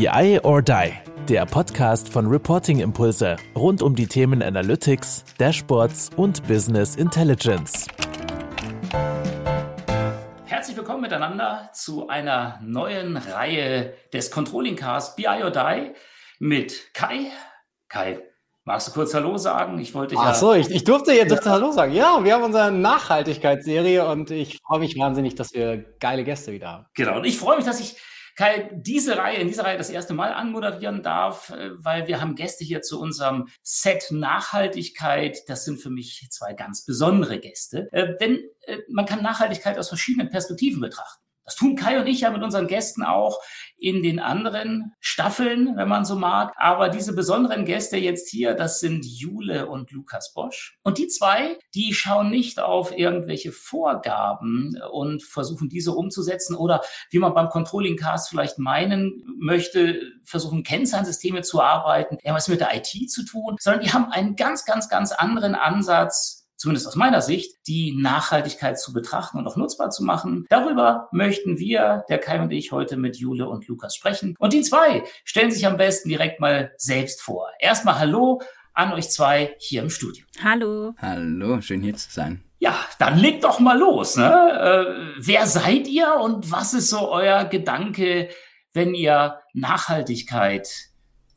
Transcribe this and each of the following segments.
BI or Die, der Podcast von Reporting Impulse rund um die Themen Analytics, Dashboards und Business Intelligence. Herzlich willkommen miteinander zu einer neuen Reihe des Controlling Cast BI or Die mit Kai. Kai, Magst du kurz Hallo sagen? Ich wollte Ach ja. so, ich, ich durfte jetzt ja. Hallo sagen. Ja, wir haben unsere Nachhaltigkeitsserie und ich freue mich wahnsinnig, dass wir geile Gäste wieder haben. Genau, und ich freue mich, dass ich Kai, diese Reihe, in dieser Reihe das erste Mal anmoderieren darf, äh, weil wir haben Gäste hier zu unserem Set Nachhaltigkeit. Das sind für mich zwei ganz besondere Gäste. Äh, denn äh, man kann Nachhaltigkeit aus verschiedenen Perspektiven betrachten. Das tun Kai und ich ja mit unseren Gästen auch in den anderen Staffeln, wenn man so mag. Aber diese besonderen Gäste jetzt hier, das sind Jule und Lukas Bosch. Und die zwei, die schauen nicht auf irgendwelche Vorgaben und versuchen diese umzusetzen oder wie man beim Controlling Cast vielleicht meinen möchte, versuchen Kennzahnsysteme zu arbeiten, ja was mit der IT zu tun, sondern die haben einen ganz, ganz, ganz anderen Ansatz zumindest aus meiner Sicht, die Nachhaltigkeit zu betrachten und auch nutzbar zu machen. Darüber möchten wir, der Kai und ich, heute mit Jule und Lukas sprechen. Und die zwei stellen sich am besten direkt mal selbst vor. Erstmal Hallo an euch zwei hier im Studio. Hallo. Hallo, schön hier zu sein. Ja, dann legt doch mal los. Ne? Äh, wer seid ihr und was ist so euer Gedanke, wenn ihr Nachhaltigkeit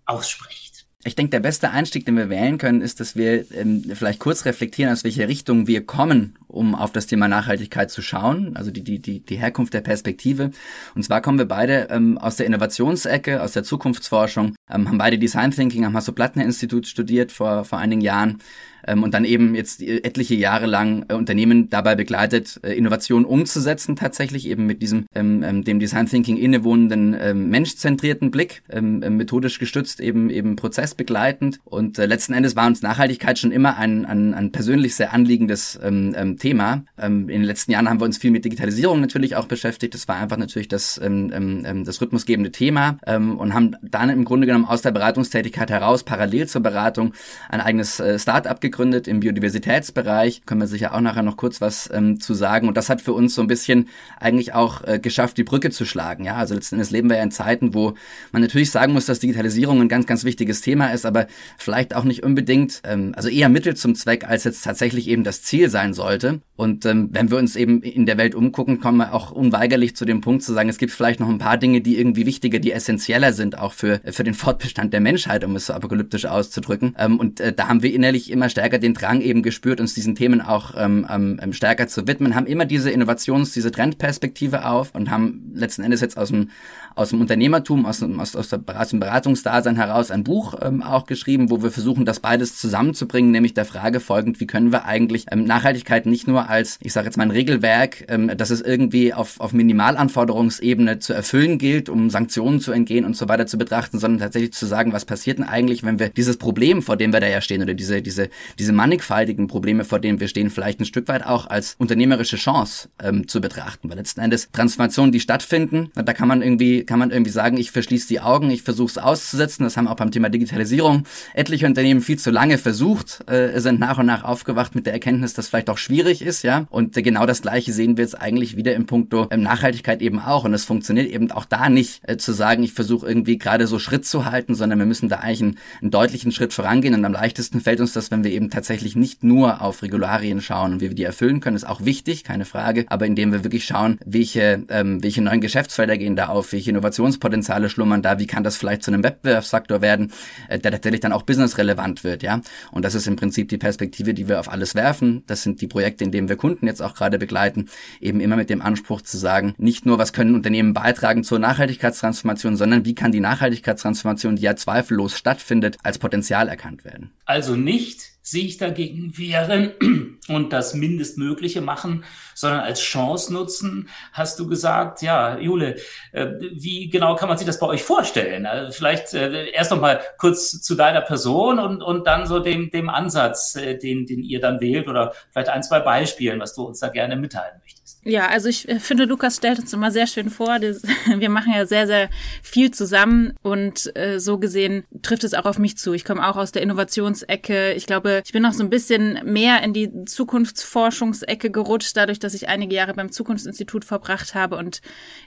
aussprecht? Ich denke, der beste Einstieg, den wir wählen können, ist, dass wir ähm, vielleicht kurz reflektieren, aus welcher Richtung wir kommen, um auf das Thema Nachhaltigkeit zu schauen, also die, die, die, die Herkunft der Perspektive. Und zwar kommen wir beide ähm, aus der Innovationsecke, aus der Zukunftsforschung, ähm, haben beide Design Thinking am Hasso-Plattner-Institut studiert vor, vor einigen Jahren ähm, und dann eben jetzt etliche Jahre lang äh, Unternehmen dabei begleitet, äh, Innovationen umzusetzen, tatsächlich eben mit diesem ähm, ähm, dem Design Thinking innewohnenden ähm, menschzentrierten Blick, ähm, äh, methodisch gestützt, eben eben prozessbegleitend. Und äh, letzten Endes war uns Nachhaltigkeit schon immer ein, ein, ein persönlich sehr anliegendes ähm, ähm, Thema. Ähm, in den letzten Jahren haben wir uns viel mit Digitalisierung natürlich auch beschäftigt. Das war einfach natürlich das, ähm, ähm, ähm das rhythmusgebende Thema ähm, und haben dann im Grunde genommen aus der Beratungstätigkeit heraus parallel zur Beratung ein eigenes äh, Start-up gegründet im Biodiversitätsbereich. Können wir sicher auch nachher noch kurz was ähm, zu sagen. Und das hat für uns so ein bisschen eigentlich auch äh, geschafft, die Brücke zu schlagen. Ja, also letzten Endes leben wir ja in Zeiten, wo man natürlich sagen muss, dass Digitalisierung ein ganz, ganz wichtiges Thema ist, aber vielleicht auch nicht unbedingt, ähm, also eher Mittel zum Zweck, als jetzt tatsächlich eben das Ziel sein sollte. Und ähm, wenn wir uns eben in der Welt umgucken, kommen wir auch unweigerlich zu dem Punkt zu sagen, es gibt vielleicht noch ein paar Dinge, die irgendwie wichtiger, die essentieller sind, auch für, für den Fortbestand der Menschheit, um es so apokalyptisch auszudrücken. Ähm, und äh, da haben wir innerlich immer stärker den Drang eben gespürt, uns diesen Themen auch ähm, ähm, stärker zu widmen, haben immer diese Innovations-, diese Trendperspektive auf und haben letzten Endes jetzt aus dem, aus dem Unternehmertum, aus, aus, aus dem Beratungsdasein heraus ein Buch ähm, auch geschrieben, wo wir versuchen, das beides zusammenzubringen, nämlich der Frage folgend, wie können wir eigentlich ähm, Nachhaltigkeit nicht nur als, ich sage jetzt mal ein Regelwerk, ähm, dass es irgendwie auf, auf Minimalanforderungsebene zu erfüllen gilt, um Sanktionen zu entgehen und so weiter zu betrachten, sondern tatsächlich zu sagen, was passiert denn eigentlich, wenn wir dieses Problem, vor dem wir da ja stehen, oder diese, diese, diese mannigfaltigen Probleme, vor denen wir stehen, vielleicht ein Stück weit auch als unternehmerische Chance ähm, zu betrachten. Weil letzten Endes Transformationen, die stattfinden, da kann man irgendwie, kann man irgendwie sagen, ich verschließe die Augen, ich versuche es auszusetzen. Das haben auch beim Thema Digitalisierung etliche Unternehmen viel zu lange versucht, äh, sind nach und nach aufgewacht mit der Erkenntnis, dass vielleicht auch schwierig ist, ja. Und genau das Gleiche sehen wir jetzt eigentlich wieder im Punkto ähm, Nachhaltigkeit eben auch. Und es funktioniert eben auch da nicht äh, zu sagen, ich versuche irgendwie gerade so Schritt zu halten, sondern wir müssen da eigentlich einen, einen deutlichen Schritt vorangehen. Und am leichtesten fällt uns das, wenn wir eben tatsächlich nicht nur auf Regularien schauen und wie wir die erfüllen können, ist auch wichtig, keine Frage, aber indem wir wirklich schauen, welche, ähm, welche neuen Geschäftsfelder gehen da auf, welche Innovationspotenziale schlummern da, wie kann das vielleicht zu einem Wettbewerbsfaktor werden, äh, der tatsächlich dann auch businessrelevant wird, ja. Und das ist im Prinzip die Perspektive, die wir auf alles werfen. Das sind die Projekte, in denen wir Kunden jetzt auch gerade begleiten, eben immer mit dem Anspruch zu sagen, nicht nur, was können Unternehmen beitragen zur Nachhaltigkeitstransformation, sondern wie kann die Nachhaltigkeitstransformation, die ja zweifellos stattfindet, als Potenzial erkannt werden. Also nicht sich dagegen wehren und das Mindestmögliche machen, sondern als Chance nutzen, hast du gesagt. Ja, Jule, äh, wie genau kann man sich das bei euch vorstellen? Also vielleicht äh, erst noch mal kurz zu deiner Person und, und dann so dem, dem Ansatz, äh, den, den ihr dann wählt oder vielleicht ein, zwei Beispielen, was du uns da gerne mitteilen. Ja, also ich äh, finde, Lukas stellt uns immer sehr schön vor. Wir machen ja sehr, sehr viel zusammen und äh, so gesehen trifft es auch auf mich zu. Ich komme auch aus der Innovationsecke. Ich glaube, ich bin noch so ein bisschen mehr in die Zukunftsforschungsecke gerutscht, dadurch, dass ich einige Jahre beim Zukunftsinstitut verbracht habe und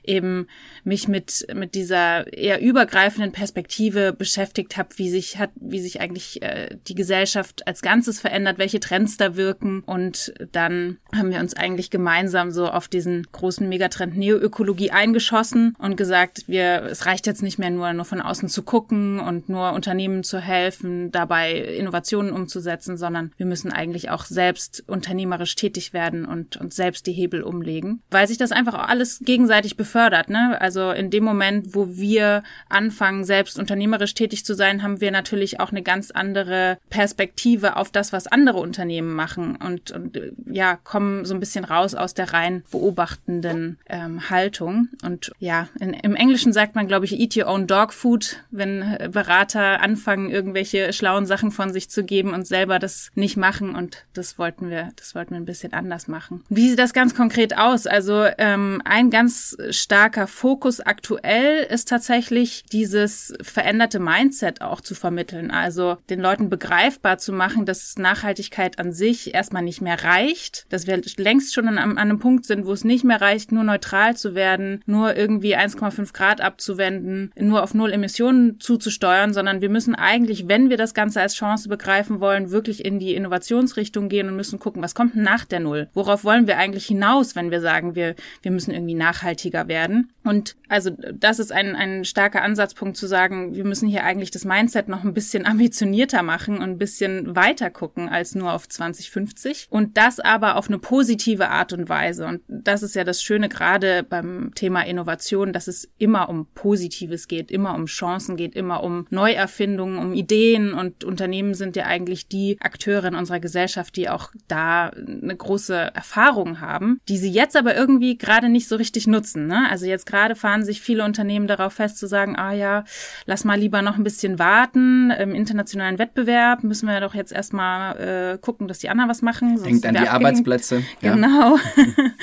eben mich mit, mit dieser eher übergreifenden Perspektive beschäftigt habe, wie sich hat, wie sich eigentlich äh, die Gesellschaft als Ganzes verändert, welche Trends da wirken. Und dann haben wir uns eigentlich gemeinsam so auf diesen großen Megatrend Neoökologie eingeschossen und gesagt, wir, es reicht jetzt nicht mehr nur, nur von außen zu gucken und nur Unternehmen zu helfen, dabei Innovationen umzusetzen, sondern wir müssen eigentlich auch selbst unternehmerisch tätig werden und, und selbst die Hebel umlegen, weil sich das einfach auch alles gegenseitig befördert. Ne? Also in dem Moment, wo wir anfangen, selbst unternehmerisch tätig zu sein, haben wir natürlich auch eine ganz andere Perspektive auf das, was andere Unternehmen machen und, und ja, kommen so ein bisschen raus aus der rein beobachtenden ähm, Haltung. Und ja, in, im Englischen sagt man, glaube ich, eat your own dog food, wenn Berater anfangen, irgendwelche schlauen Sachen von sich zu geben und selber das nicht machen. Und das wollten wir, das wollten wir ein bisschen anders machen. Wie sieht das ganz konkret aus? Also ähm, ein ganz starker Fokus aktuell ist tatsächlich dieses veränderte Mindset auch zu vermitteln. Also den Leuten begreifbar zu machen, dass Nachhaltigkeit an sich erstmal nicht mehr reicht, dass wir längst schon an, an einem Punkt sind, wo es nicht mehr reicht, nur neutral zu werden, nur irgendwie 1,5 Grad abzuwenden, nur auf Null Emissionen zuzusteuern, sondern wir müssen eigentlich, wenn wir das Ganze als Chance begreifen wollen, wirklich in die Innovationsrichtung gehen und müssen gucken, was kommt nach der Null? Worauf wollen wir eigentlich hinaus, wenn wir sagen, wir, wir müssen irgendwie nachhaltiger werden? Und also das ist ein, ein starker Ansatzpunkt zu sagen, wir müssen hier eigentlich das Mindset noch ein bisschen ambitionierter machen und ein bisschen weiter gucken als nur auf 2050 und das aber auf eine positive Art und Weise. Und das ist ja das Schöne gerade beim Thema Innovation, dass es immer um Positives geht, immer um Chancen geht, immer um Neuerfindungen, um Ideen und Unternehmen sind ja eigentlich die Akteure in unserer Gesellschaft, die auch da eine große Erfahrung haben, die sie jetzt aber irgendwie gerade nicht so richtig nutzen. Ne? Also jetzt gerade fahren sich viele Unternehmen darauf fest zu sagen, ah ja, lass mal lieber noch ein bisschen warten. Im internationalen Wettbewerb müssen wir doch jetzt erstmal äh, gucken, dass die anderen was machen. Denkt an die Arbeitsplätze. Genau.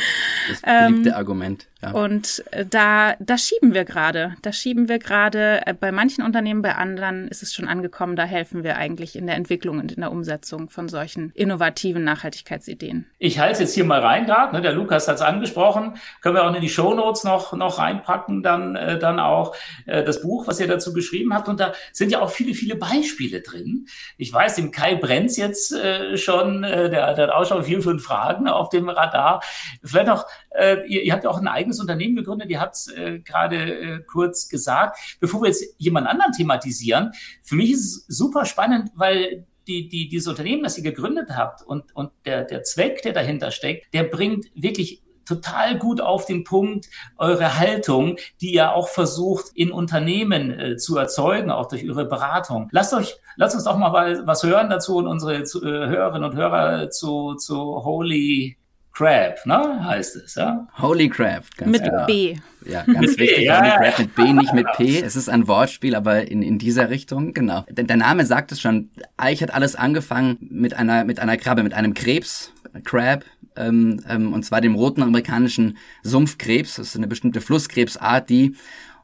das beliebte ähm, Argument. Ja. Und äh, da, da schieben wir gerade. Da schieben wir gerade. Äh, bei manchen Unternehmen, bei anderen ist es schon angekommen. Da helfen wir eigentlich in der Entwicklung und in der Umsetzung von solchen innovativen Nachhaltigkeitsideen. Ich halte es jetzt hier mal rein gerade. Ne? Der Lukas hat es angesprochen. Können wir auch in die Show Notes noch, noch reinpacken, dann, äh, dann auch äh, das Buch, was ihr dazu geschrieben habt. Und da sind ja auch viele, viele Beispiele drin. Ich weiß, dem Kai brennt's jetzt äh, schon. Äh, der, der hat auch schon vier, fünf Fragen auf dem Radar. Vielleicht noch, äh, ihr, ihr habt ja auch ein eigenes eigenes Unternehmen gegründet, ihr habt es äh, gerade äh, kurz gesagt. Bevor wir jetzt jemand anderen thematisieren, für mich ist es super spannend, weil die, die, dieses Unternehmen, das ihr gegründet habt und, und der, der Zweck, der dahinter steckt, der bringt wirklich total gut auf den Punkt eure Haltung, die ihr auch versucht in Unternehmen äh, zu erzeugen, auch durch eure Beratung. Lasst euch, lasst uns doch mal was hören dazu und unsere äh, Hörerinnen und Hörer zu, zu Holy Crab, ne, heißt es, ja? Holy Crab, ganz Mit genau. B. Ja, ganz mit wichtig. B, ja, Holy Crab mit B, nicht mit P. Es ist ein Wortspiel, aber in, in dieser Richtung, genau. Der, der Name sagt es schon. Eigentlich hat alles angefangen mit einer, mit einer Krabbe, mit einem Krebs, Crab, ähm, ähm, und zwar dem roten amerikanischen Sumpfkrebs. Das ist eine bestimmte Flusskrebsart, die,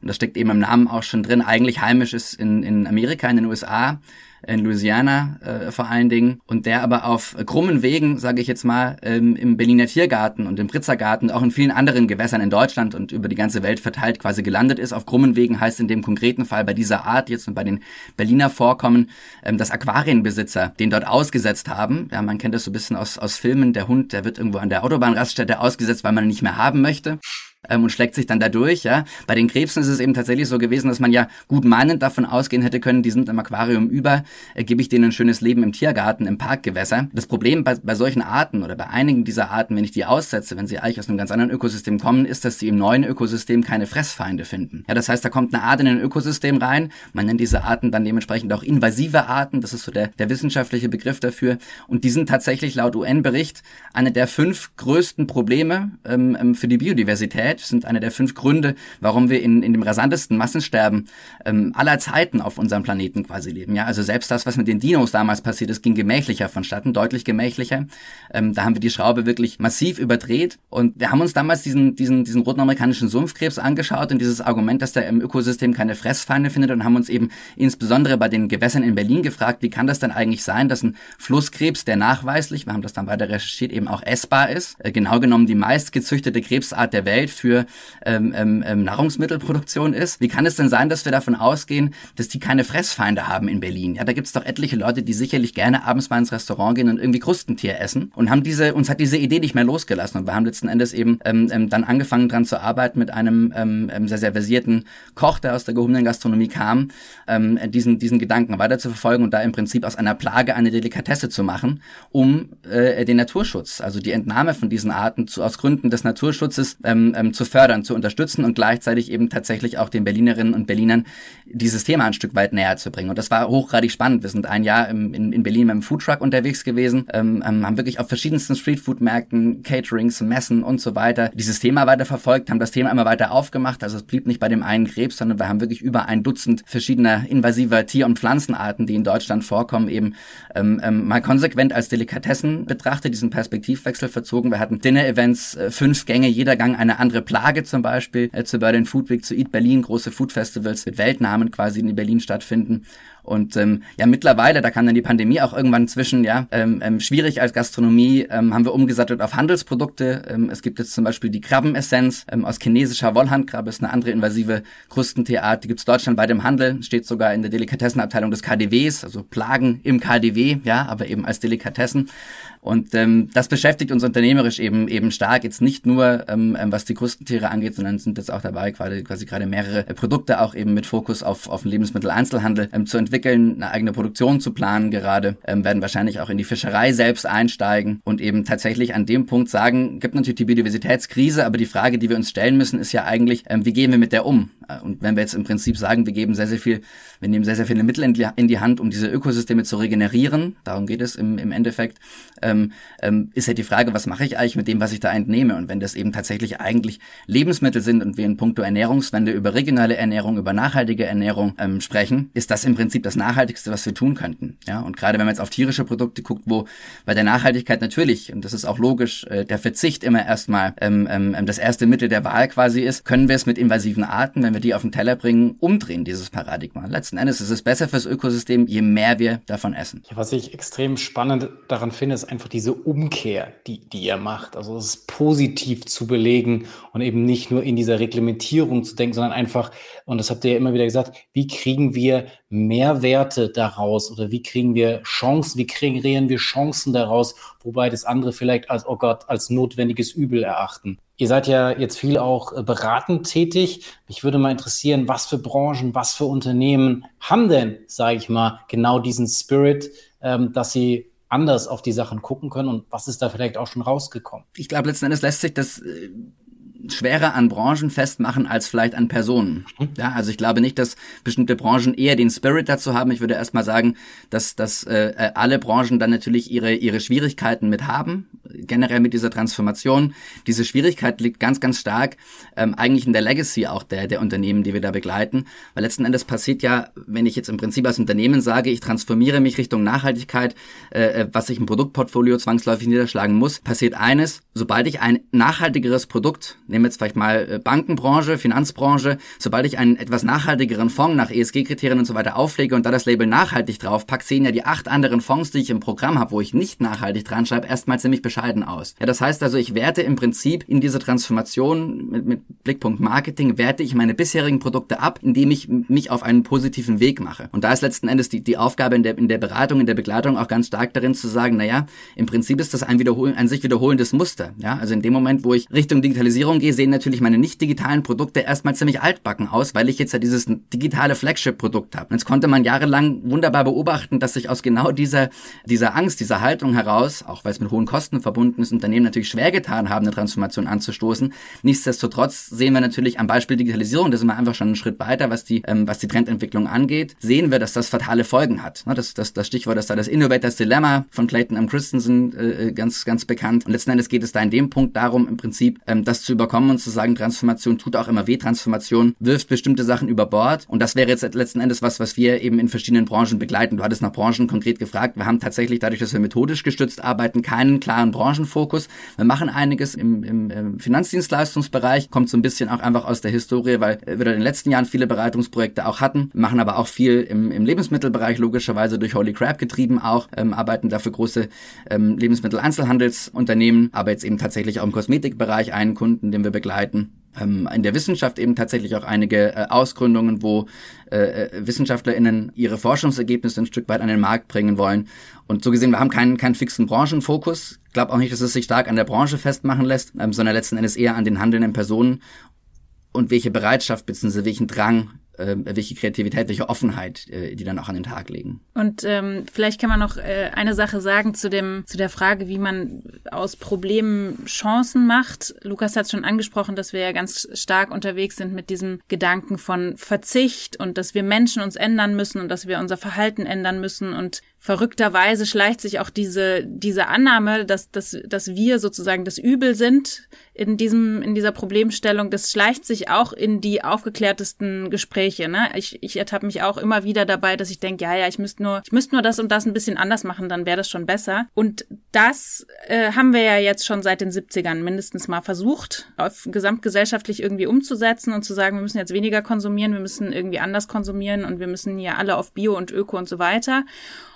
und das steckt eben im Namen auch schon drin, eigentlich heimisch ist in, in Amerika, in den USA in Louisiana äh, vor allen Dingen, und der aber auf krummen Wegen, sage ich jetzt mal, ähm, im Berliner Tiergarten und im Pritzergarten, auch in vielen anderen Gewässern in Deutschland und über die ganze Welt verteilt quasi gelandet ist. Auf krummen Wegen heißt in dem konkreten Fall bei dieser Art jetzt und bei den Berliner Vorkommen, ähm, dass Aquarienbesitzer den dort ausgesetzt haben. Ja, man kennt das so ein bisschen aus, aus Filmen. Der Hund, der wird irgendwo an der Autobahnraststätte ausgesetzt, weil man ihn nicht mehr haben möchte ähm, und schlägt sich dann da durch. Ja? Bei den Krebsen ist es eben tatsächlich so gewesen, dass man ja gut meinend davon ausgehen hätte können, die sind im Aquarium über, äh, gebe ich denen ein schönes Leben im Tiergarten, im Parkgewässer. Das Problem bei, bei solchen Arten oder bei einigen dieser Arten, wenn ich die aussetze, wenn sie eigentlich aus einem ganz anderen Ökosystem kommen, ist, dass sie im neuen Ökosystem keine Fressfeinde finden. Ja, das heißt, da kommt eine Art in ein Ökosystem rein. Man nennt diese Arten dann dementsprechend auch invasive Arten. Das ist so der, der wissenschaftliche Begriff dafür. Und die sind tatsächlich laut UN-Bericht eine der fünf größten Probleme ähm, ähm für die Biodiversität Biodiversität sind einer der fünf Gründe, warum wir in, in dem rasantesten Massensterben ähm, aller Zeiten auf unserem Planeten quasi leben. Ja, also selbst das, was mit den Dinos damals passiert ist, ging gemächlicher vonstatten, deutlich gemächlicher. Ähm, da haben wir die Schraube wirklich massiv überdreht und wir haben uns damals diesen, diesen, diesen roten amerikanischen Sumpfkrebs angeschaut und dieses Argument, dass der im Ökosystem keine Fressfeinde findet und haben uns eben insbesondere bei den Gewässern in Berlin gefragt, wie kann das denn eigentlich sein, dass ein Flusskrebs, der nachweislich, wir haben das dann weiter recherchiert, eben auch essbar ist, äh, genau genommen die meistgezüchtete Krebsart der Welt für ähm, ähm, ähm, Nahrungsmittelproduktion ist. Wie kann es denn sein, dass wir davon ausgehen, dass die keine Fressfeinde haben in Berlin? Ja, da gibt es doch etliche Leute, die sicherlich gerne abends mal ins Restaurant gehen und irgendwie Krustentier essen und haben diese, uns hat diese Idee nicht mehr losgelassen und wir haben letzten Endes eben ähm, ähm, dann angefangen dran zu arbeiten mit einem ähm, ähm, sehr, sehr versierten Koch, der aus der gehobenen Gastronomie kam, ähm, diesen, diesen Gedanken weiter und da im Prinzip aus einer Plage eine Delikatesse zu machen, um äh, den Naturschutz, also die Entnahme von diesen Arten zu, aus Gründen des Naturschutzes ähm, ähm, zu fördern, zu unterstützen und gleichzeitig eben tatsächlich auch den Berlinerinnen und Berlinern dieses Thema ein Stück weit näher zu bringen. Und das war hochgradig spannend. Wir sind ein Jahr im, in, in Berlin mit dem Foodtruck unterwegs gewesen, ähm, ähm, haben wirklich auf verschiedensten Streetfood-Märkten, Caterings, Messen und so weiter dieses Thema weiter haben das Thema immer weiter aufgemacht. Also es blieb nicht bei dem einen Krebs, sondern wir haben wirklich über ein Dutzend verschiedener invasiver Tier- und Pflanzenarten, die in Deutschland vorkommen, eben ähm, ähm, mal konsequent als Delikatessen betrachtet, diesen Perspektivwechsel verzogen. Wir hatten Dinner-Events, äh, fünf Gänge, jeder Gang eine andere Plage zum Beispiel, äh, zu Berlin Food Week, zu Eat Berlin, große Food-Festivals mit Weltnamen quasi, in Berlin stattfinden. Und ähm, ja, mittlerweile, da kam dann die Pandemie auch irgendwann zwischen, ja, ähm, ähm, schwierig als Gastronomie, ähm, haben wir umgesattelt auf Handelsprodukte. Ähm, es gibt jetzt zum Beispiel die Krabbenessenz ähm, aus chinesischer Wollhandkrabbe, ist eine andere invasive Krustentierart, die gibt's deutschlandweit im Handel, steht sogar in der Delikatessenabteilung des KDWs, also Plagen im KDW, ja, aber eben als Delikatessen. Und ähm, das beschäftigt uns unternehmerisch eben eben stark. Jetzt nicht nur ähm, ähm was die Krustentiere angeht, sondern sind jetzt auch dabei, quasi, quasi gerade mehrere Produkte auch eben mit Fokus auf, auf den Lebensmitteleinzelhandel ähm, zu entwickeln, eine eigene Produktion zu planen gerade, ähm, werden wahrscheinlich auch in die Fischerei selbst einsteigen und eben tatsächlich an dem Punkt sagen, gibt natürlich die Biodiversitätskrise, aber die Frage, die wir uns stellen müssen, ist ja eigentlich, ähm, wie gehen wir mit der um? Äh, und wenn wir jetzt im Prinzip sagen, wir geben sehr, sehr viel, wir nehmen sehr, sehr viele Mittel in die, Hand, um diese Ökosysteme zu regenerieren, darum geht es im, im Endeffekt, ähm, ähm, ist halt die Frage, was mache ich eigentlich mit dem, was ich da entnehme? Und wenn das eben tatsächlich eigentlich Lebensmittel sind und wir in puncto Ernährungswende über regionale Ernährung, über nachhaltige Ernährung ähm, sprechen, ist das im Prinzip das Nachhaltigste, was wir tun könnten. Ja, und gerade wenn man jetzt auf tierische Produkte guckt, wo bei der Nachhaltigkeit natürlich, und das ist auch logisch, äh, der Verzicht immer erstmal ähm, ähm, das erste Mittel der Wahl quasi ist, können wir es mit invasiven Arten, wenn wir die auf den Teller bringen, umdrehen, dieses Paradigma. Letzten Endes ist es besser fürs Ökosystem, je mehr wir davon essen. Ja, was ich extrem spannend daran finde, ist einfach diese Umkehr, die, die ihr macht. Also es ist positiv zu belegen und eben nicht nur in dieser Reglementierung zu denken, sondern einfach, und das habt ihr ja immer wieder gesagt, wie kriegen wir Mehrwerte daraus oder wie kriegen wir Chancen, wie kreieren wir Chancen daraus, wobei das andere vielleicht als, oh Gott, als notwendiges Übel erachten. Ihr seid ja jetzt viel auch äh, beratend tätig. Mich würde mal interessieren, was für Branchen, was für Unternehmen haben denn, sage ich mal, genau diesen Spirit, ähm, dass sie anders auf die Sachen gucken können und was ist da vielleicht auch schon rausgekommen? Ich glaube, letzten Endes lässt sich das äh, schwerer an Branchen festmachen als vielleicht an Personen. Mhm. Ja, also ich glaube nicht, dass bestimmte Branchen eher den Spirit dazu haben. Ich würde erstmal sagen, dass, dass äh, äh, alle Branchen dann natürlich ihre, ihre Schwierigkeiten mit haben, generell mit dieser Transformation. Diese Schwierigkeit liegt ganz, ganz stark ähm, eigentlich in der Legacy auch der, der Unternehmen, die wir da begleiten. Weil letzten Endes passiert ja, wenn ich jetzt im Prinzip als Unternehmen sage, ich transformiere mich Richtung Nachhaltigkeit, äh, äh was sich im Produktportfolio zwangsläufig niederschlagen muss, passiert eines, sobald ich ein nachhaltigeres Produkt nehmen jetzt vielleicht mal äh, Bankenbranche, Finanzbranche, sobald ich einen etwas nachhaltigeren Fonds nach ESG-Kriterien und so weiter auflege und da das Label nachhaltig drauf packe, sehen ja die acht anderen Fonds, die ich im Programm habe, wo ich nicht nachhaltig dran schreibe, erstmal ziemlich bescheiden aus. Ja, das heißt also, ich werte im Prinzip in dieser Transformation mit, mit Blickpunkt Marketing, werte ich meine bisherigen Produkte ab, indem ich mich auf einen positiven Weg mache. Und da ist letzten Endes die, die Aufgabe in der, in der Beratung, in der Begleitung auch ganz stark darin zu sagen, naja, im Prinzip ist das ein, wiederholen, ein sich wiederholendes Muster. Ja, also in dem Moment, wo ich Richtung Digitalisierung gehe, sehen natürlich meine nicht digitalen Produkte erstmal ziemlich altbacken aus, weil ich jetzt ja dieses digitale Flagship-Produkt habe. Jetzt konnte man jahrelang wunderbar beobachten, dass sich aus genau dieser, dieser Angst, dieser Haltung heraus, auch weil es mit hohen Kosten verbunden ist, Unternehmen natürlich schwer getan haben, eine Transformation anzustoßen. Nichtsdestotrotz sehen wir natürlich am Beispiel Digitalisierung, da sind wir einfach schon einen Schritt weiter, was die, ähm, was die Trendentwicklung angeht, sehen wir, dass das fatale Folgen hat. Das, das, das Stichwort ist da das Innovators Dilemma von Clayton M. Christensen äh, ganz, ganz bekannt. Und letzten Endes geht es da in dem Punkt darum, im Prinzip ähm, das zu über überkommen und zu sagen, Transformation tut auch immer weh, Transformation wirft bestimmte Sachen über Bord. Und das wäre jetzt letzten Endes was, was wir eben in verschiedenen Branchen begleiten. Du hattest nach Branchen konkret gefragt. Wir haben tatsächlich dadurch, dass wir methodisch gestützt arbeiten, keinen klaren Branchenfokus. Wir machen einiges im, im, im Finanzdienstleistungsbereich, kommt so ein bisschen auch einfach aus der Historie, weil wir in den letzten Jahren viele Beratungsprojekte auch hatten, machen aber auch viel im, im Lebensmittelbereich, logischerweise durch Holy Crab getrieben auch, ähm, arbeiten dafür große ähm, Lebensmittel-Einzelhandelsunternehmen, aber jetzt eben tatsächlich auch im Kosmetikbereich einen Kunden, den wir begleiten ähm, in der Wissenschaft eben tatsächlich auch einige äh, Ausgründungen, wo äh, äh WissenschaftlerInnen ihre Forschungsergebnisse ein Stück weit an den Markt bringen wollen. Und so gesehen, wir haben keinen, keinen fixen Branchenfokus. Ich glaube auch nicht, dass es sich stark an der Branche festmachen lässt, ähm, sondern letzten Endes eher an den handelnden Personen und welche Bereitschaft bzw. welchen Drang welche Kreativität, welche Offenheit äh, die dann auch an den Tag legen. Und ähm, vielleicht kann man noch äh, eine Sache sagen zu dem zu der Frage, wie man aus Problemen Chancen macht. Lukas hat schon angesprochen, dass wir ja ganz stark unterwegs sind mit diesem Gedanken von Verzicht und dass wir Menschen uns ändern müssen und dass wir unser Verhalten ändern müssen und verrückterweise schleicht sich auch diese, diese Annahme, dass, dass, dass wir sozusagen das Übel sind in diesem, in dieser Problemstellung, das schleicht sich auch in die aufgeklärtesten Gespräche. Ne? Ich, ich ertappe mich auch immer wieder dabei, dass ich denke, ja, ja, ich müsste nur, ich müsste nur das und das ein bisschen anders machen, dann wäre das schon besser. Und das äh, haben wir ja jetzt schon seit den 70ern mindestens mal versucht, auf gesamtgesellschaftlich irgendwie umzusetzen und zu sagen, wir müssen jetzt weniger konsumieren, wir müssen irgendwie anders konsumieren und wir müssen ja alle auf Bio und Öko und so weiter.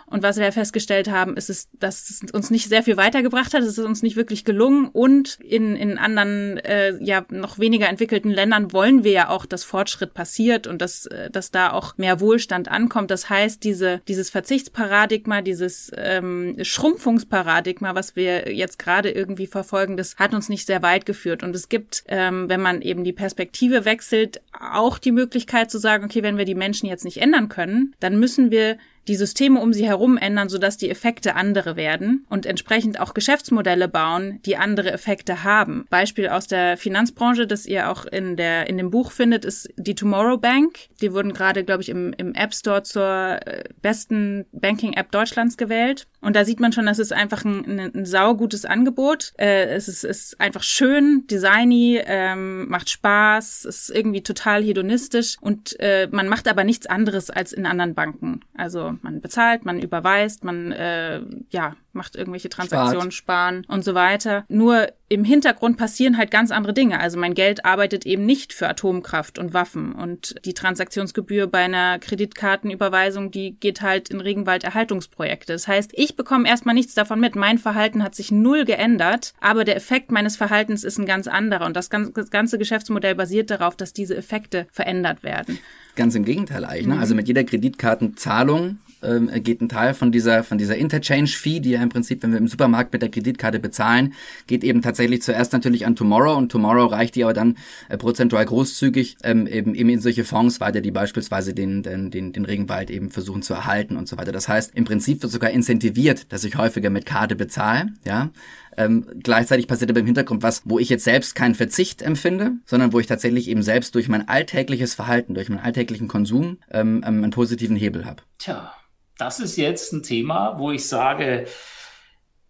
Und was wir festgestellt haben, ist es, dass es uns nicht sehr viel weitergebracht hat. Es ist uns nicht wirklich gelungen. Und in, in anderen, äh, ja, noch weniger entwickelten Ländern wollen wir ja auch, dass Fortschritt passiert und dass, äh, dass da auch mehr Wohlstand ankommt. Das heißt, diese, dieses Verzichtsparadigma, dieses ähm, Schrumpfungsparadigma, was wir jetzt gerade irgendwie verfolgen, das hat uns nicht sehr weit geführt. Und es gibt, ähm, wenn man eben die Perspektive wechselt, auch die Möglichkeit zu sagen, okay, wenn wir die Menschen jetzt nicht ändern können, dann müssen wir die Systeme um sie herum ändern, sodass die Effekte andere werden und entsprechend auch Geschäftsmodelle bauen, die andere Effekte haben. Beispiel aus der Finanzbranche, das ihr auch in der in dem Buch findet, ist die Tomorrow Bank. Die wurden gerade, glaube ich, im, im App Store zur äh, besten Banking-App Deutschlands gewählt. Und da sieht man schon, das ist einfach ein, ein, ein saugutes Angebot. Äh, es ist, ist einfach schön, designy, ähm, macht Spaß, ist irgendwie total hedonistisch und äh, man macht aber nichts anderes als in anderen Banken. Also man bezahlt, man überweist, man äh, ja macht irgendwelche Transaktionen, Spart. sparen und so weiter. Nur im Hintergrund passieren halt ganz andere Dinge. Also mein Geld arbeitet eben nicht für Atomkraft und Waffen und die Transaktionsgebühr bei einer Kreditkartenüberweisung, die geht halt in Regenwalderhaltungsprojekte. Das heißt, ich bekomme erstmal nichts davon mit. Mein Verhalten hat sich null geändert, aber der Effekt meines Verhaltens ist ein ganz anderer und das ganze Geschäftsmodell basiert darauf, dass diese Effekte verändert werden. Ganz im Gegenteil eigentlich. Ne? Also mit jeder Kreditkartenzahlung ähm, geht ein Teil von dieser, von dieser Interchange-Fee, die ja im Prinzip, wenn wir im Supermarkt mit der Kreditkarte bezahlen, geht eben tatsächlich zuerst natürlich an Tomorrow und Tomorrow reicht die aber dann äh, prozentual großzügig ähm, eben, eben in solche Fonds weiter, die beispielsweise den, den, den, den Regenwald eben versuchen zu erhalten und so weiter. Das heißt, im Prinzip wird sogar incentiviert, dass ich häufiger mit Karte bezahle, ja. Ähm, gleichzeitig passiert aber im Hintergrund was, wo ich jetzt selbst keinen Verzicht empfinde, sondern wo ich tatsächlich eben selbst durch mein alltägliches Verhalten, durch meinen alltäglichen Konsum ähm, ähm einen positiven Hebel habe. Tja, das ist jetzt ein Thema, wo ich sage,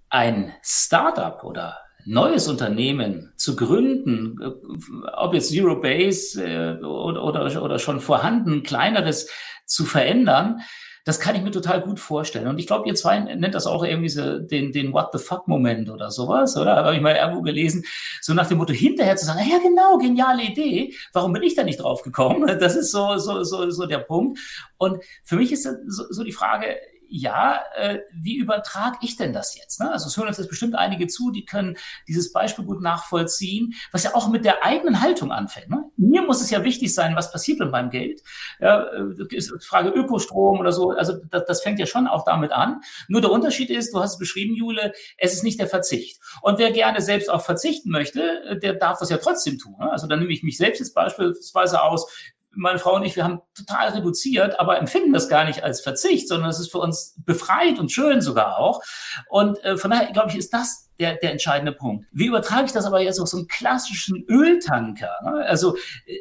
ein Startup oder neues Unternehmen zu gründen, äh, ob jetzt Zero Base äh, oder, oder, oder schon vorhanden, kleineres zu verändern, das kann ich mir total gut vorstellen. Und ich glaube, ihr zwei nennt das auch irgendwie so den, den What the fuck-Moment oder sowas, oder? Habe ich mal irgendwo gelesen, so nach dem Motto, hinterher zu sagen, ja genau, geniale Idee, warum bin ich da nicht drauf gekommen? Das ist so, so, so, so der Punkt. Und für mich ist so, so die Frage, ja, äh, wie übertrage ich denn das jetzt? Ne? Also es hören uns jetzt bestimmt einige zu, die können dieses Beispiel gut nachvollziehen, was ja auch mit der eigenen Haltung anfängt. Ne? Mir muss es ja wichtig sein, was passiert mit meinem Geld. Ja, äh, Frage Ökostrom oder so, also das, das fängt ja schon auch damit an. Nur der Unterschied ist, du hast es beschrieben, Jule, es ist nicht der Verzicht. Und wer gerne selbst auch verzichten möchte, der darf das ja trotzdem tun. Ne? Also dann nehme ich mich selbst jetzt beispielsweise aus, meine Frau und ich, wir haben total reduziert, aber empfinden das gar nicht als Verzicht, sondern es ist für uns befreit und schön sogar auch. Und äh, von daher, glaube ich, ist das der, der entscheidende Punkt. Wie übertrage ich das aber jetzt auf so einen klassischen Öltanker? Ne? Also,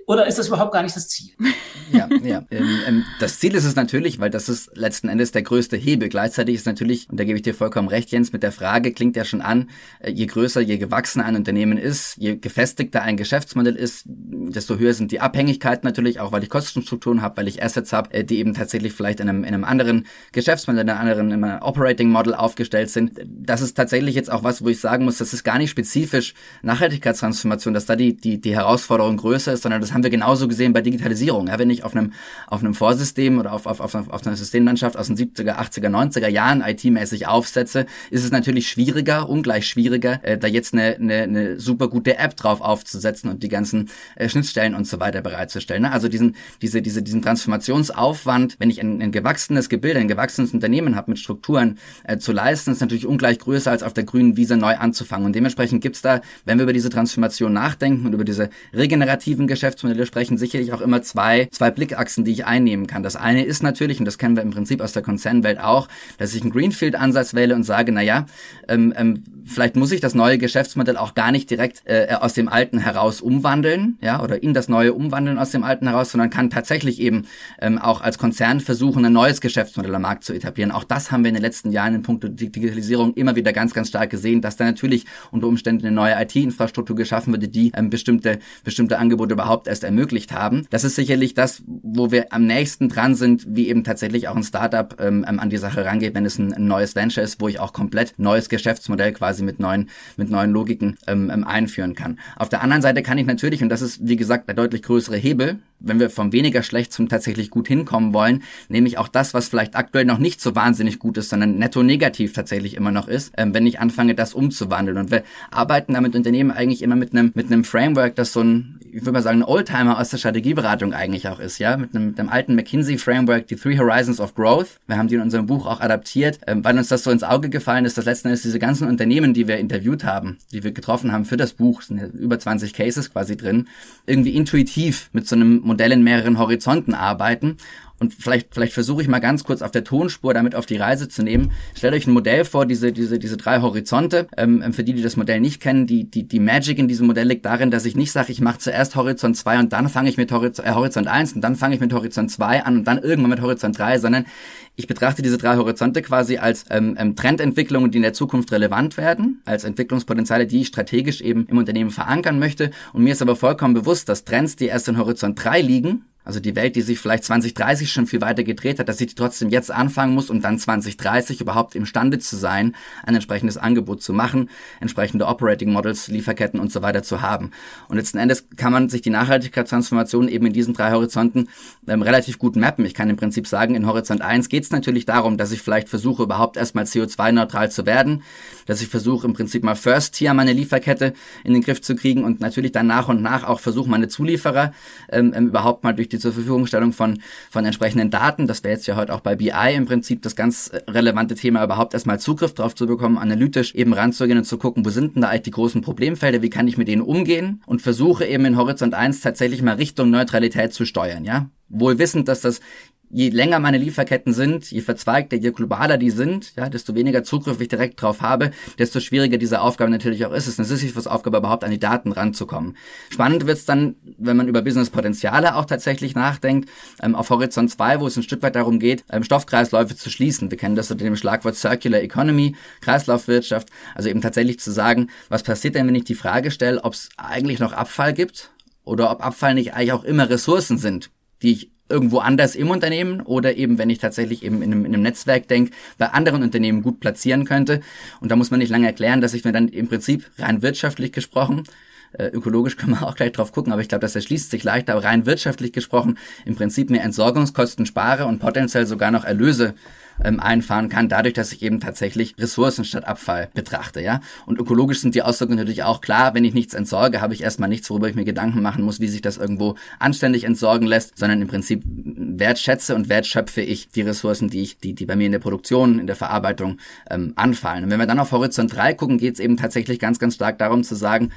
oder ist das überhaupt gar nicht das Ziel? Ja, ja. Ähm, ähm, das Ziel ist es natürlich, weil das ist letzten Endes der größte Hebel. Gleichzeitig ist natürlich, und da gebe ich dir vollkommen recht, Jens, mit der Frage klingt ja schon an, äh, je größer, je gewachsener ein Unternehmen ist, je gefestigter ein Geschäftsmodell ist, desto höher sind die Abhängigkeiten natürlich, auch weil ich Kostenstrukturen habe, weil ich Assets habe, äh, die eben tatsächlich vielleicht in einem, in einem anderen Geschäftsmodell, in einem anderen in einem Operating Model aufgestellt sind. Das ist tatsächlich jetzt auch was, wo ich sagen muss, das ist gar nicht spezifisch Nachhaltigkeitstransformation, dass da die, die, die Herausforderung größer ist, sondern das haben wir genauso gesehen bei Digitalisierung. Ja, wenn ich auf einem, auf einem Vorsystem oder auf, auf, auf, auf einer Systemlandschaft aus den 70er, 80er, 90er Jahren IT-mäßig aufsetze, ist es natürlich schwieriger, ungleich schwieriger, äh, da jetzt eine, eine, eine super gute App drauf aufzusetzen und die ganzen äh, Schnittstellen und so weiter bereitzustellen. Ne? Also diesen, diese, diese, diesen Transformationsaufwand, wenn ich ein, ein gewachsenes Gebilde, ein gewachsenes Unternehmen habe mit Strukturen äh, zu leisten, ist natürlich ungleich größer als auf der grünen Wiese neu anzufangen. Und dementsprechend gibt's da, wenn wir über diese Transformation nachdenken und über diese regenerativen Geschäftsmodelle sprechen, sicherlich auch immer zwei, zwei Blickachsen, die ich einnehmen kann. Das eine ist natürlich, und das kennen wir im Prinzip aus der Konzernwelt auch, dass ich einen Greenfield-Ansatz wähle und sage, na ja, ähm, ähm, vielleicht muss ich das neue Geschäftsmodell auch gar nicht direkt äh, aus dem alten heraus umwandeln, ja, oder in das neue umwandeln aus dem alten heraus, sondern kann tatsächlich eben ähm, auch als Konzern versuchen, ein neues Geschäftsmodell am Markt zu etablieren. Auch das haben wir in den letzten Jahren in puncto Digitalisierung immer wieder ganz, ganz stark gesehen, dass da natürlich unter Umständen eine neue IT-Infrastruktur geschaffen wurde, die ähm, bestimmte, bestimmte Angebote überhaupt erst ermöglicht haben. Das ist sicherlich das, wo wir am nächsten dran sind, wie eben tatsächlich auch ein Startup ähm, ähm an die Sache rangeht, wenn es ein, ein neues Venture ist, wo ich auch komplett neues Geschäftsmodell quasi mit neuen, mit neuen Logiken ähm, ähm, einführen kann. Auf der anderen Seite kann ich natürlich, und das ist wie gesagt der deutlich größere Hebel, wenn wir vom weniger schlecht zum tatsächlich gut hinkommen wollen, nämlich auch das, was vielleicht aktuell noch nicht so wahnsinnig gut ist, sondern netto negativ tatsächlich immer noch ist, ähm, wenn ich anfange, das umzuwandeln. Und wir arbeiten damit Unternehmen eigentlich immer mit einem mit einem Framework, das so ein, ich würde mal sagen, ein Oldtimer aus der Strategieberatung eigentlich auch ist, ja, mit einem, mit einem alten McKinsey Framework, die Three Horizons of Growth. Wir haben die in unserem Buch auch adaptiert, ähm, weil uns das so ins Auge gefallen ist, dass letzten Endes diese ganzen Unternehmen, die wir interviewt haben, die wir getroffen haben für das Buch, sind ja über 20 Cases quasi drin, irgendwie intuitiv mit so einem Modell in mehreren Horizonten arbeiten und vielleicht, vielleicht versuche ich mal ganz kurz auf der Tonspur damit auf die Reise zu nehmen. Stellt euch ein Modell vor, diese, diese, diese drei Horizonte. Ähm, für die, die das Modell nicht kennen, die, die, die Magic in diesem Modell liegt darin, dass ich nicht sage, ich mache zuerst Horizont 2 und dann fange ich mit Horizont, äh, Horizont 1 und dann fange ich mit Horizont 2 an und dann irgendwann mit Horizont 3, sondern ich betrachte diese drei Horizonte quasi als ähm, ähm, Trendentwicklungen, die in der Zukunft relevant werden, als Entwicklungspotenziale, die ich strategisch eben im Unternehmen verankern möchte. Und mir ist aber vollkommen bewusst, dass Trends, die erst in Horizont 3 liegen, also die Welt, die sich vielleicht 2030 schon viel weiter gedreht hat, dass ich trotzdem jetzt anfangen muss, um dann 2030 überhaupt imstande zu sein, ein entsprechendes Angebot zu machen, entsprechende Operating Models, Lieferketten und so weiter zu haben. Und letzten Endes kann man sich die Nachhaltigkeitstransformation eben in diesen drei Horizonten ähm, relativ gut mappen. Ich kann im Prinzip sagen, in Horizont 1 geht es natürlich darum, dass ich vielleicht versuche, überhaupt erstmal CO2-neutral zu werden, dass ich versuche, im Prinzip mal First Tier meine Lieferkette in den Griff zu kriegen und natürlich dann nach und nach auch versuche, meine Zulieferer ähm, ähm überhaupt mal durch die zur Verfügungstellung von, von entsprechenden Daten. Das wäre jetzt ja heute auch bei BI im Prinzip das ganz relevante Thema, überhaupt erstmal Zugriff drauf zu bekommen, analytisch eben ranzugehen und zu gucken, wo sind denn da eigentlich die großen Problemfelder, wie kann ich mit denen umgehen und versuche eben in Horizont 1 tatsächlich mal Richtung Neutralität zu steuern, ja. Wohl wissend, dass das je länger meine Lieferketten sind, je verzweigter, je globaler die sind, ja, desto weniger Zugriff ich direkt drauf habe, desto schwieriger diese Aufgabe natürlich auch ist. Es ist eine Sisyphus-Aufgabe, überhaupt an die Daten ranzukommen. Spannend wird's dann, wenn man über Business-Potenziale auch tatsächlich nachdenkt, ähm, auf Horizont 2, wo es ein Stück weit darum geht, ähm, Stoffkreisläufe zu schließen. Wir kennen das unter dem Schlagwort Circular Economy, Kreislaufwirtschaft, also eben tatsächlich zu sagen, was passiert denn, wenn ich die Frage stelle, ob es eigentlich noch Abfall gibt oder ob Abfall nicht eigentlich auch immer Ressourcen sind, die ich irgendwo anders im Unternehmen oder eben, wenn ich tatsächlich eben in einem, in einem Netzwerk denke, bei anderen Unternehmen gut platzieren könnte. Und da muss man nicht lange erklären, dass ich mir dann im Prinzip rein wirtschaftlich gesprochen äh, ökologisch können wir auch gleich drauf gucken, aber ich glaube, das erschließt sich leicht, aber rein wirtschaftlich gesprochen im Prinzip mehr Entsorgungskosten spare und potenziell sogar noch Erlöse ähm, einfahren kann, dadurch, dass ich eben tatsächlich Ressourcen statt Abfall betrachte, ja. Und ökologisch sind die Auswirkungen natürlich auch klar. Wenn ich nichts entsorge, habe ich erstmal nichts, worüber ich mir Gedanken machen muss, wie sich das irgendwo anständig entsorgen lässt, sondern im Prinzip wertschätze und wertschöpfe ich die Ressourcen, die ich, die, die bei mir in der Produktion, in der Verarbeitung ähm, anfallen. Und wenn wir dann auf Horizont 3 gucken, geht es eben tatsächlich ganz, ganz stark darum zu sagen,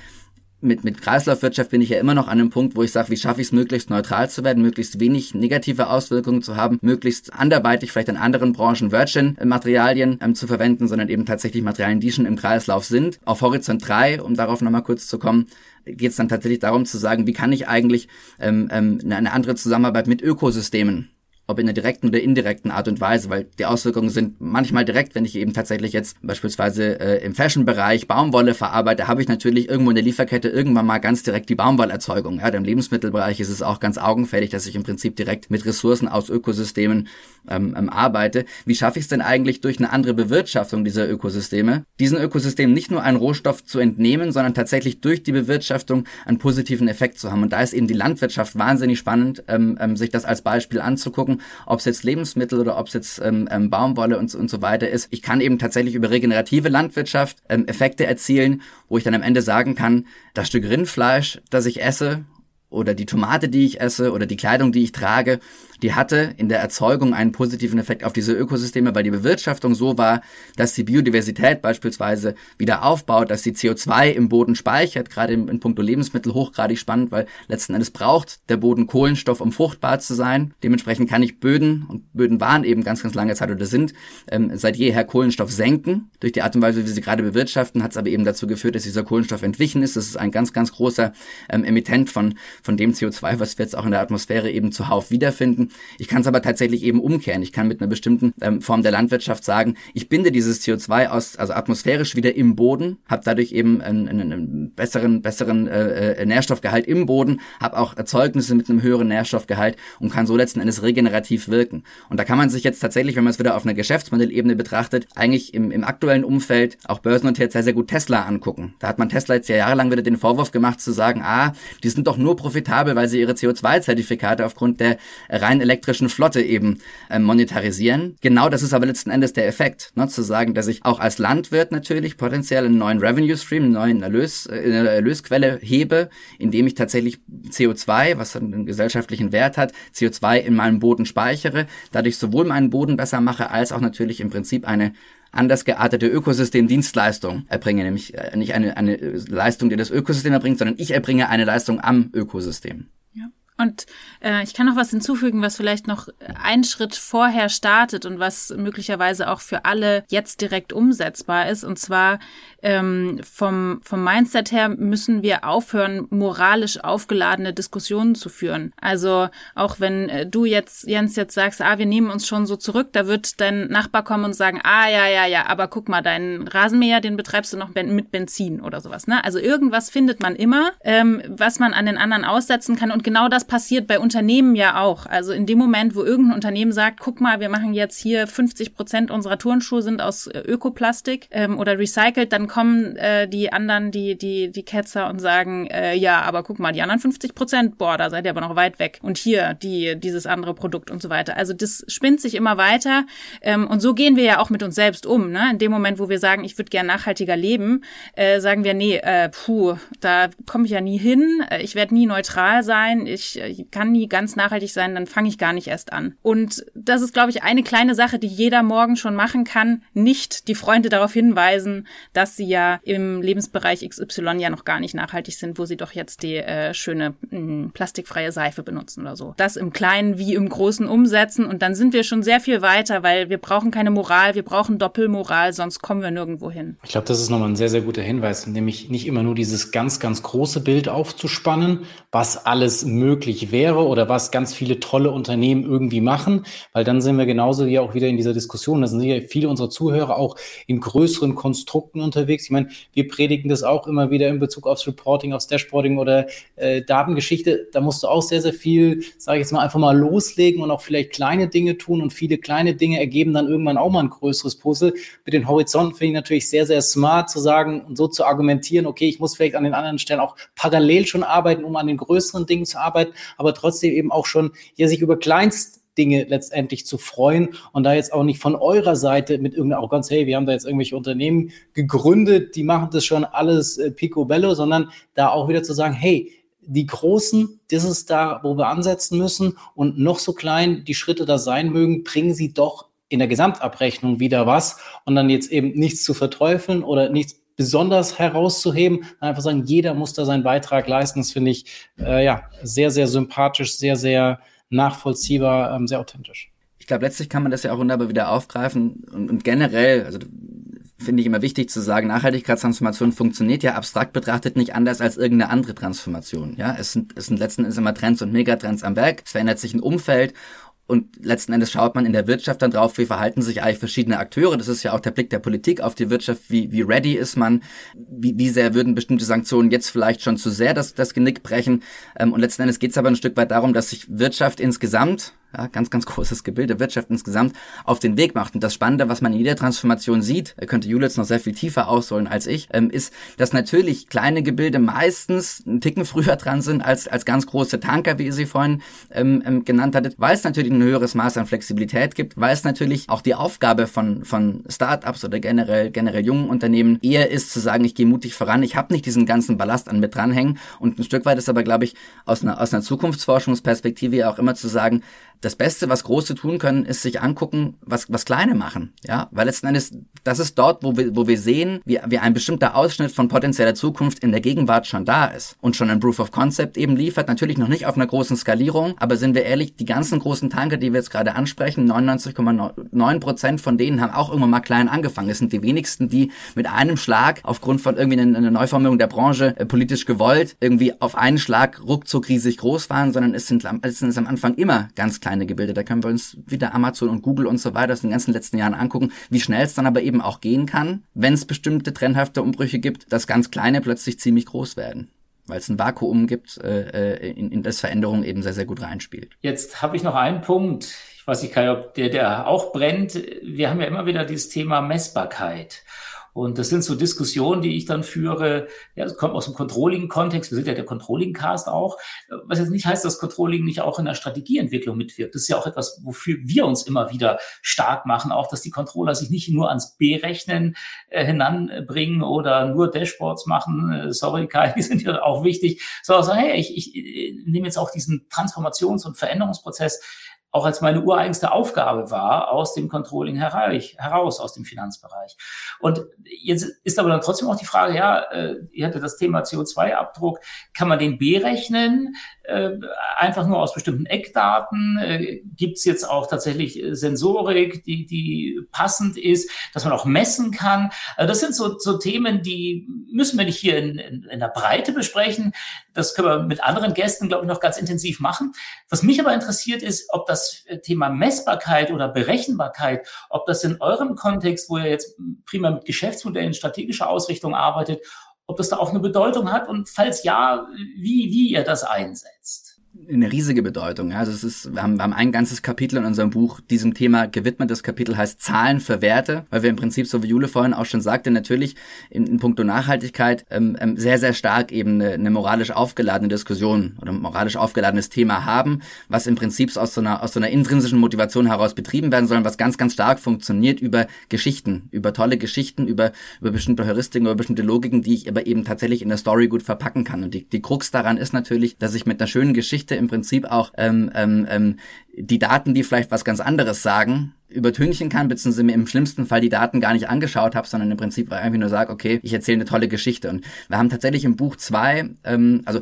mit, mit Kreislaufwirtschaft bin ich ja immer noch an einem Punkt, wo ich sage, wie schaffe ich es, möglichst neutral zu werden, möglichst wenig negative Auswirkungen zu haben, möglichst anderweitig vielleicht in anderen Branchen Virgin-Materialien ähm, zu verwenden, sondern eben tatsächlich Materialien, die schon im Kreislauf sind. Auf Horizont 3, um darauf nochmal kurz zu kommen, geht es dann tatsächlich darum zu sagen, wie kann ich eigentlich ähm, ähm, eine andere Zusammenarbeit mit Ökosystemen ob in der direkten oder indirekten Art und Weise, weil die Auswirkungen sind manchmal direkt, wenn ich eben tatsächlich jetzt beispielsweise äh, im Fashion-Bereich Baumwolle verarbeite, habe ich natürlich irgendwo in der Lieferkette irgendwann mal ganz direkt die Baumwollerzeugung. Ja, im Lebensmittelbereich ist es auch ganz augenfällig, dass ich im Prinzip direkt mit Ressourcen aus Ökosystemen ähm, ähm, arbeite. Wie schaffe ich es denn eigentlich durch eine andere Bewirtschaftung dieser Ökosysteme, diesen Ökosystemen nicht nur einen Rohstoff zu entnehmen, sondern tatsächlich durch die Bewirtschaftung einen positiven Effekt zu haben. Und da ist eben die Landwirtschaft wahnsinnig spannend, ähm, ähm, sich das als Beispiel anzugucken gucken, ob es jetzt Lebensmittel oder ob es jetzt ähm, ähm, Baumwolle und, und so weiter ist. Ich kann eben tatsächlich über regenerative Landwirtschaft ähm, Effekte erzielen, wo ich dann am Ende sagen kann, das Stück Rindfleisch, das ich esse, oder die Tomate, die ich esse oder die Kleidung, die ich trage, die hatte in der Erzeugung einen positiven Effekt auf diese Ökosysteme, weil die Bewirtschaftung so war, dass die Biodiversität beispielsweise wieder aufbaut, dass sie CO2 im Boden speichert, gerade in, in puncto Lebensmittel hochgradig spannend, weil letzten Endes braucht der Boden Kohlenstoff, um fruchtbar zu sein. Dementsprechend kann ich Böden, und Böden waren eben ganz, ganz lange Zeit oder sind, ähm, seit jeher Kohlenstoff senken. Durch die Art und Weise, wie sie gerade bewirtschaften, hat es aber eben dazu geführt, dass dieser Kohlenstoff entwichen ist. Das ist ein ganz, ganz großer ähm, Emittent von, von dem CO2, was wir jetzt auch in der Atmosphäre eben zuhauf wiederfinden. Ich kann es aber tatsächlich eben umkehren. Ich kann mit einer bestimmten ähm, Form der Landwirtschaft sagen, ich binde dieses CO2 aus, also atmosphärisch wieder im Boden, habe dadurch eben einen, einen, einen besseren, besseren äh, äh, Nährstoffgehalt im Boden, habe auch Erzeugnisse mit einem höheren Nährstoffgehalt und kann so letzten Endes regenerativ wirken. Und da kann man sich jetzt tatsächlich, wenn man es wieder auf einer Geschäftsmodellebene betrachtet, eigentlich im, im aktuellen Umfeld auch börsennotiert sehr, sehr gut Tesla angucken. Da hat man Tesla jetzt ja jahrelang wieder den Vorwurf gemacht zu sagen, ah, die sind doch nur profitabel, weil sie ihre CO2-Zertifikate aufgrund der rein rein elektrischen Flotte eben äh, monetarisieren. Genau das ist aber letzten Endes der Effekt, ne, zu sagen, dass ich auch als Landwirt natürlich potenziell einen neuen Revenue Stream, einen neuen Erlös, äh, Erlösquelle hebe, indem ich tatsächlich CO2, was einen gesellschaftlichen Wert hat, CO2 in meinem Boden speichere, dadurch sowohl meinen Boden besser mache, als auch natürlich im Prinzip eine anders geartete Ökosystemdienstleistung erbringe, nämlich äh, nicht eine, eine Leistung, die das Ökosystem erbringt, sondern ich erbringe eine Leistung am Ökosystem. Und äh, ich kann noch was hinzufügen, was vielleicht noch einen Schritt vorher startet und was möglicherweise auch für alle jetzt direkt umsetzbar ist. Und zwar ähm, vom, vom Mindset her müssen wir aufhören, moralisch aufgeladene Diskussionen zu führen. Also auch wenn äh, du jetzt, Jens, jetzt sagst, ah, wir nehmen uns schon so zurück, da wird dein Nachbar kommen und sagen, ah, ja, ja, ja, aber guck mal, deinen Rasenmäher, den betreibst du noch mit Benzin oder sowas. Ne? Also irgendwas findet man immer, ähm, was man an den anderen aussetzen kann. Und genau das passiert bei Unternehmen ja auch. Also in dem Moment, wo irgendein Unternehmen sagt, guck mal, wir machen jetzt hier 50 Prozent unserer Turnschuhe sind aus äh, Ökoplastik ähm, oder recycelt, dann kommen äh, die anderen, die, die, die Ketzer und sagen, äh, ja, aber guck mal, die anderen 50 Prozent, boah, da seid ihr aber noch weit weg. Und hier, die, dieses andere Produkt und so weiter. Also das spinnt sich immer weiter. Ähm, und so gehen wir ja auch mit uns selbst um. Ne? In dem Moment, wo wir sagen, ich würde gern nachhaltiger leben, äh, sagen wir, nee, äh, puh, da komme ich ja nie hin, äh, ich werde nie neutral sein, ich ich kann nie ganz nachhaltig sein, dann fange ich gar nicht erst an. Und das ist, glaube ich, eine kleine Sache, die jeder morgen schon machen kann. Nicht die Freunde darauf hinweisen, dass sie ja im Lebensbereich XY ja noch gar nicht nachhaltig sind, wo sie doch jetzt die äh, schöne mh, hm, plastikfreie Seife benutzen oder so. Das im Kleinen wie im Großen umsetzen und dann sind wir schon sehr viel weiter, weil wir brauchen keine Moral, wir brauchen Doppelmoral, sonst kommen wir nirgendwo hin. Ich glaube, das ist nochmal ein sehr, sehr guter Hinweis, nämlich nicht immer nur dieses ganz, ganz große Bild aufzuspannen, was alles möglich wäre oder was ganz viele tolle Unternehmen irgendwie machen, weil dann sind wir genauso wie auch wieder in dieser Diskussion. Da sind ja viele unserer Zuhörer auch in größeren Konstrukten unterwegs. Ich meine, wir predigen das auch immer wieder in Bezug aufs Reporting, aufs Dashboarding oder äh, Datengeschichte. Da musst du auch sehr, sehr viel, sage ich jetzt mal, einfach mal loslegen und auch vielleicht kleine Dinge tun und viele kleine Dinge ergeben dann irgendwann auch mal ein größeres Puzzle. Mit den Horizonten finde ich natürlich sehr, sehr smart zu sagen und so zu argumentieren, okay, ich muss vielleicht an den anderen Stellen auch parallel schon arbeiten, um an den größeren Dingen zu arbeiten aber trotzdem eben auch schon ja, sich über Kleinst Dinge letztendlich zu freuen und da jetzt auch nicht von eurer Seite mit irgendeiner Arroganz, hey, wir haben da jetzt irgendwelche Unternehmen gegründet, die machen das schon alles äh, picobello, sondern da auch wieder zu sagen, hey, die Großen, das ist da, wo wir ansetzen müssen und noch so klein die Schritte da sein mögen, bringen sie doch in der Gesamtabrechnung wieder was und dann jetzt eben nichts zu verteufeln oder nichts besonders herauszuheben, einfach sagen, jeder muss da seinen Beitrag leisten. Das finde ich äh, ja sehr, sehr sympathisch, sehr, sehr nachvollziehbar, ähm, sehr authentisch. Ich glaube, letztlich kann man das ja auch wunderbar wieder aufgreifen und, und generell, also finde ich immer wichtig zu sagen, Nachhaltigkeitstransformation funktioniert ja abstrakt betrachtet nicht anders als irgendeine andere Transformation. Ja, es sind, es sind letzten Endes immer Trends und Megatrends am Werk. Es verändert sich ein Umfeld und letzten Endes schaut man in der Wirtschaft dann drauf, wie verhalten sich eigentlich verschiedene Akteure. Das ist ja auch der Blick der Politik auf die Wirtschaft. Wie, wie ready ist man? Wie, wie sehr würden bestimmte Sanktionen jetzt vielleicht schon zu sehr das, das Genick brechen? Ähm, und letzten Endes geht es aber ein Stück weit darum, dass sich Wirtschaft insgesamt ja, ganz, ganz großes Gebilde, Wirtschaft insgesamt, auf den Weg macht. Und das Spannende, was man in jeder Transformation sieht, könnte Julius noch sehr viel tiefer ausholen als ich, ähm, ist, dass natürlich kleine Gebilde meistens einen Ticken früher dran sind als, als ganz große Tanker, wie ihr sie vorhin ähm, ähm, genannt hattet, weil es natürlich ein höheres Maß an Flexibilität gibt, weil es natürlich auch die Aufgabe von, von Startups oder generell, generell jungen Unternehmen eher ist zu sagen, ich gehe mutig voran, ich habe nicht diesen ganzen Ballast an mit dranhängen. Und ein Stück weit ist aber, glaube ich, aus einer, aus einer Zukunftsforschungsperspektive auch immer zu sagen, das Beste, was Große tun können, ist sich angucken, was, was Kleine machen. Ja, weil letzten Endes, das ist dort, wo wir, wo wir sehen, wie, wie ein bestimmter Ausschnitt von potenzieller Zukunft in der Gegenwart schon da ist und schon ein Proof of Concept eben liefert. Natürlich noch nicht auf einer großen Skalierung, aber sind wir ehrlich, die ganzen großen Tanker, die wir jetzt gerade ansprechen, 99,9 Prozent von denen haben auch irgendwann mal klein angefangen. Es sind die wenigsten, die mit einem Schlag aufgrund von irgendwie einer, einer Neuformierung der Branche äh, politisch gewollt irgendwie auf einen Schlag ruckzuck riesig groß waren, sondern es sind, es sind am Anfang immer ganz kleine Gebilde. Da können wir uns wieder Amazon und Google und so weiter aus den ganzen letzten Jahren angucken, wie schnell es dann aber eben auch gehen kann, wenn es bestimmte trendhafte Umbrüche gibt, dass ganz kleine plötzlich ziemlich groß werden weil es ein Vakuum gibt, äh, äh, in, in das Veränderung eben sehr, sehr gut reinspielt. Jetzt habe ich noch einen Punkt. Ich weiß nicht, Kai, ob der, der auch brennt. Wir haben ja immer wieder dieses Thema Messbarkeit. Und das sind so Diskussionen, die ich dann führe. Ja, das kommt aus dem Controlling-Kontext. Wir sind ja der Controlling-Cast auch. Was jetzt nicht heißt, dass Controlling nicht auch in der Strategieentwicklung mitwirkt. Das ist ja auch etwas, wofür wir uns immer wieder stark machen. Auch, dass die Controller sich nicht nur ans B-Rechnen äh, hinanbringen oder nur Dashboards machen. Äh, sorry, Kai, die sind ja auch wichtig. Sondern sagen, hey, ich, ich äh, nehme jetzt auch diesen Transformations- und Veränderungsprozess auch als meine ureigenste Aufgabe war, aus dem Controlling heraus, aus dem Finanzbereich. Und jetzt ist aber dann trotzdem auch die Frage, ja, äh, ihr hattet das Thema CO2-Abdruck, kann man den berechnen? Äh, einfach nur aus bestimmten Eckdaten? Äh, Gibt es jetzt auch tatsächlich äh, Sensorik, die, die passend ist, dass man auch messen kann? Also das sind so, so Themen, die müssen wir nicht hier in, in, in der Breite besprechen. Das können wir mit anderen Gästen, glaube ich, noch ganz intensiv machen. Was mich aber interessiert ist, ob das Thema Messbarkeit oder Berechenbarkeit, ob das in eurem Kontext, wo ihr jetzt prima mit Geschäftsmodellen, strategischer Ausrichtung arbeitet, ob das da auch eine Bedeutung hat und falls ja, wie, wie ihr das einsetzt eine riesige Bedeutung. Also es ist, wir haben, wir haben ein ganzes Kapitel in unserem Buch diesem Thema gewidmet. Das Kapitel heißt Zahlen für Werte, weil wir im Prinzip, so wie Jule vorhin auch schon sagte, natürlich in, in puncto Nachhaltigkeit ähm, ähm, sehr, sehr stark eben eine, eine moralisch aufgeladene Diskussion oder moralisch aufgeladenes Thema haben, was im Prinzip aus so einer, aus so einer intrinsischen Motivation heraus betrieben werden soll, was ganz, ganz stark funktioniert über Geschichten, über tolle Geschichten, über, über bestimmte Heuristiken, über bestimmte Logiken, die ich aber eben tatsächlich in der Story gut verpacken kann. Und die, die Krux daran ist natürlich, dass ich mit einer schönen Geschichte im Prinzip auch ähm, ähm, ähm, die Daten, die vielleicht was ganz anderes sagen, übertünchen kann, beziehungsweise mir im schlimmsten Fall die Daten gar nicht angeschaut habe, sondern im Prinzip einfach nur sage, okay, ich erzähle eine tolle Geschichte. Und wir haben tatsächlich im Buch zwei, ähm, also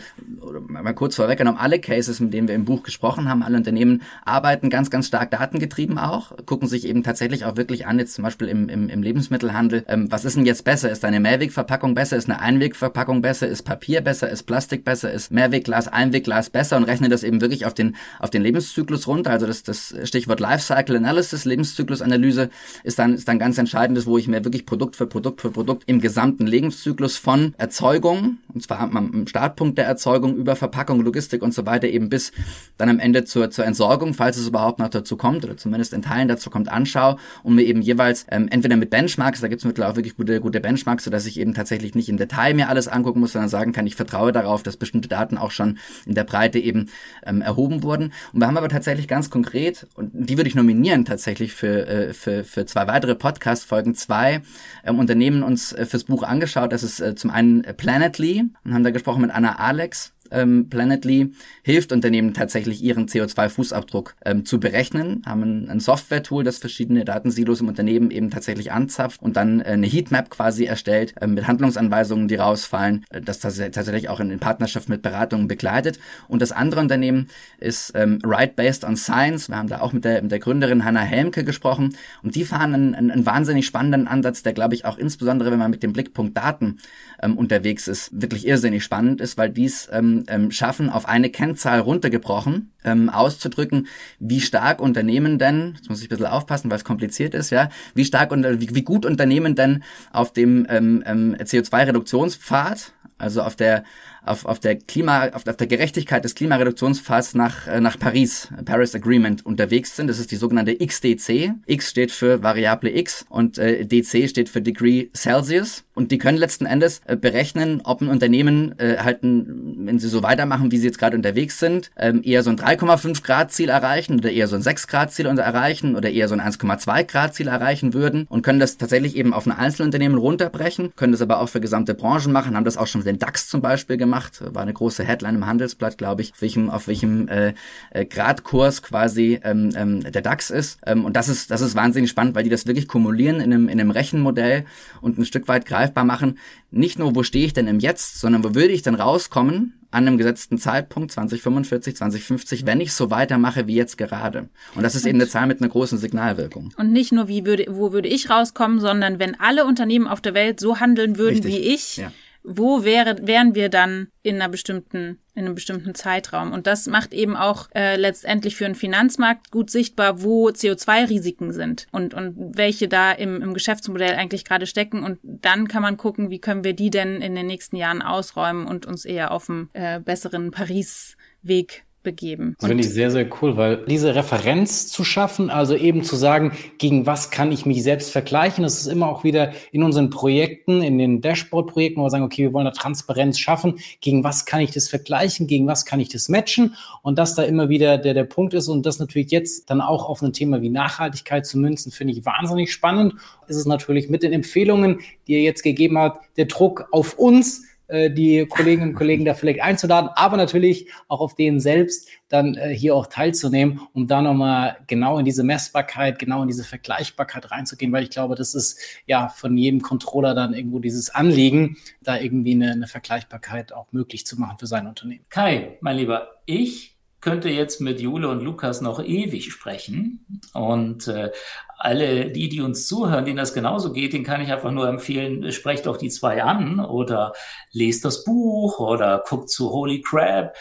mal kurz vorweggenommen, alle Cases, mit denen wir im Buch gesprochen haben, alle Unternehmen arbeiten ganz, ganz stark datengetrieben auch, gucken sich eben tatsächlich auch wirklich an, jetzt zum Beispiel im, im, im Lebensmittelhandel, ähm, was ist denn jetzt besser? Ist eine Mehrwegverpackung besser? Ist eine Einwegverpackung besser? Ist Papier besser? Ist Plastik besser? Ist Mehrwegglas, Einwegglas besser? Und rechnen das eben wirklich auf den, auf den Lebenszyklus runter. Also das, das Stichwort Lifecycle Analysis, Lebenszyklusanalyse ist dann, ist dann ganz entscheidend, wo ich mir wirklich Produkt für Produkt für Produkt im gesamten Lebenszyklus von Erzeugung, und zwar am Startpunkt der Erzeugung über Verpackung, Logistik und so weiter eben bis dann am Ende zur, zur Entsorgung, falls es überhaupt noch dazu kommt oder zumindest in Teilen dazu kommt, anschaue und mir eben jeweils ähm, entweder mit Benchmarks, da gibt es mittlerweile auch wirklich gute, gute Benchmarks, sodass ich eben tatsächlich nicht im Detail mir alles angucken muss, sondern sagen kann, ich vertraue darauf, dass bestimmte Daten auch schon in der Breite eben ähm, erhoben wurden. Und wir haben aber tatsächlich ganz konkret, und die würde ich nominieren tatsächlich für, äh, für, für zwei weitere Podcast-Folgen, zwei ähm, Unternehmen uns äh, fürs Buch angeschaut. Das ist äh, zum einen Planetly. Und haben da gesprochen mit Anna Alex ähm, Planetly hilft Unternehmen tatsächlich ihren CO2-Fußabdruck ähm, zu berechnen, haben ein, Software-Tool, das verschiedene Datensilos im Unternehmen eben tatsächlich anzapft und dann äh, eine Heatmap quasi erstellt äh, mit Handlungsanweisungen, die rausfallen, äh, das tatsächlich auch in, in Partnerschaft mit Beratungen begleitet. Und das andere Unternehmen ist ähm, Right Based on Science. Wir haben da auch mit der, mit der Gründerin Hannah Helmke gesprochen und die fahren einen, einen, einen wahnsinnig spannenden Ansatz, der glaube ich auch insbesondere, wenn man mit dem Blickpunkt Daten ähm, unterwegs ist, wirklich irrsinnig spannend ist, weil dies ähm, ähm, schaffen, auf eine Kennzahl runtergebrochen, ähm, auszudrücken, wie stark Unternehmen denn, jetzt muss ich ein bisschen aufpassen, weil es kompliziert ist, ja, wie stark und wie, wie gut Unternehmen denn auf dem ähm, ähm, CO2-Reduktionspfad, also auf der auf, auf der Klima, auf, auf der Gerechtigkeit des Klimareduktionspfads nach, äh, nach Paris, Paris Agreement unterwegs sind. Das ist die sogenannte XDC. X steht für Variable X und äh, DC steht für Degree Celsius. Und die können letzten Endes äh, berechnen, ob ein Unternehmen äh, halt, ein, wenn sie so weitermachen, wie sie jetzt gerade unterwegs sind, ähm, eher so ein 3,5 Grad Ziel erreichen oder eher so ein 6 Grad Ziel erreichen oder eher so ein 1,2 Grad Ziel erreichen würden und können das tatsächlich eben auf ein Einzelunternehmen runterbrechen, können das aber auch für gesamte Branchen machen, haben das auch schon für den DAX zum Beispiel gemacht, war eine große Headline im Handelsblatt, glaube ich, auf welchem, auf welchem äh, äh, Gradkurs quasi ähm, ähm, der DAX ist. Ähm, und das ist, das ist wahnsinnig spannend, weil die das wirklich kumulieren in einem, in einem Rechenmodell und ein Stück weit greifbar machen, nicht nur, wo stehe ich denn im Jetzt, sondern wo würde ich denn rauskommen an einem gesetzten Zeitpunkt 2045, 2050, wenn ich so weitermache wie jetzt gerade. Und das ist eben eine Zahl mit einer großen Signalwirkung. Und nicht nur, wie würde, wo würde ich rauskommen, sondern wenn alle Unternehmen auf der Welt so handeln würden Richtig. wie ich, ja wo wäre, wären wir dann in einer bestimmten, in einem bestimmten Zeitraum? Und das macht eben auch äh, letztendlich für einen Finanzmarkt gut sichtbar, wo CO2-Risiken sind und, und welche da im, im Geschäftsmodell eigentlich gerade stecken. Und dann kann man gucken, wie können wir die denn in den nächsten Jahren ausräumen und uns eher auf einen äh, besseren Paris-Weg begeben. Das finde ich sehr, sehr cool, weil diese Referenz zu schaffen, also eben zu sagen, gegen was kann ich mich selbst vergleichen, das ist immer auch wieder in unseren Projekten, in den Dashboard-Projekten, wo wir sagen, okay, wir wollen da Transparenz schaffen, gegen was kann ich das vergleichen, gegen was kann ich das matchen und dass da immer wieder der, der Punkt ist und das natürlich jetzt dann auch auf ein Thema wie Nachhaltigkeit zu münzen, finde ich wahnsinnig spannend. Ist es natürlich mit den Empfehlungen, die ihr jetzt gegeben habt, der Druck auf uns, äh, die Kolleginnen und Kollegen da vielleicht einzuladen, aber natürlich auch auf denen selbst dann äh, hier auch teilzunehmen, um da nochmal genau in diese Messbarkeit, genau in diese Vergleichbarkeit reinzugehen, weil ich glaube, das ist ja von jedem Controller dann irgendwo dieses Anliegen, da irgendwie eine, eine Vergleichbarkeit auch möglich zu machen für sein Unternehmen. Kai, mein Lieber, ich könnte jetzt mit Jule und Lukas noch ewig sprechen. Und äh, alle die, die uns zuhören, denen das genauso geht, den kann ich einfach nur empfehlen, sprecht doch die zwei an oder lest das Buch oder guckt zu Holy Crab.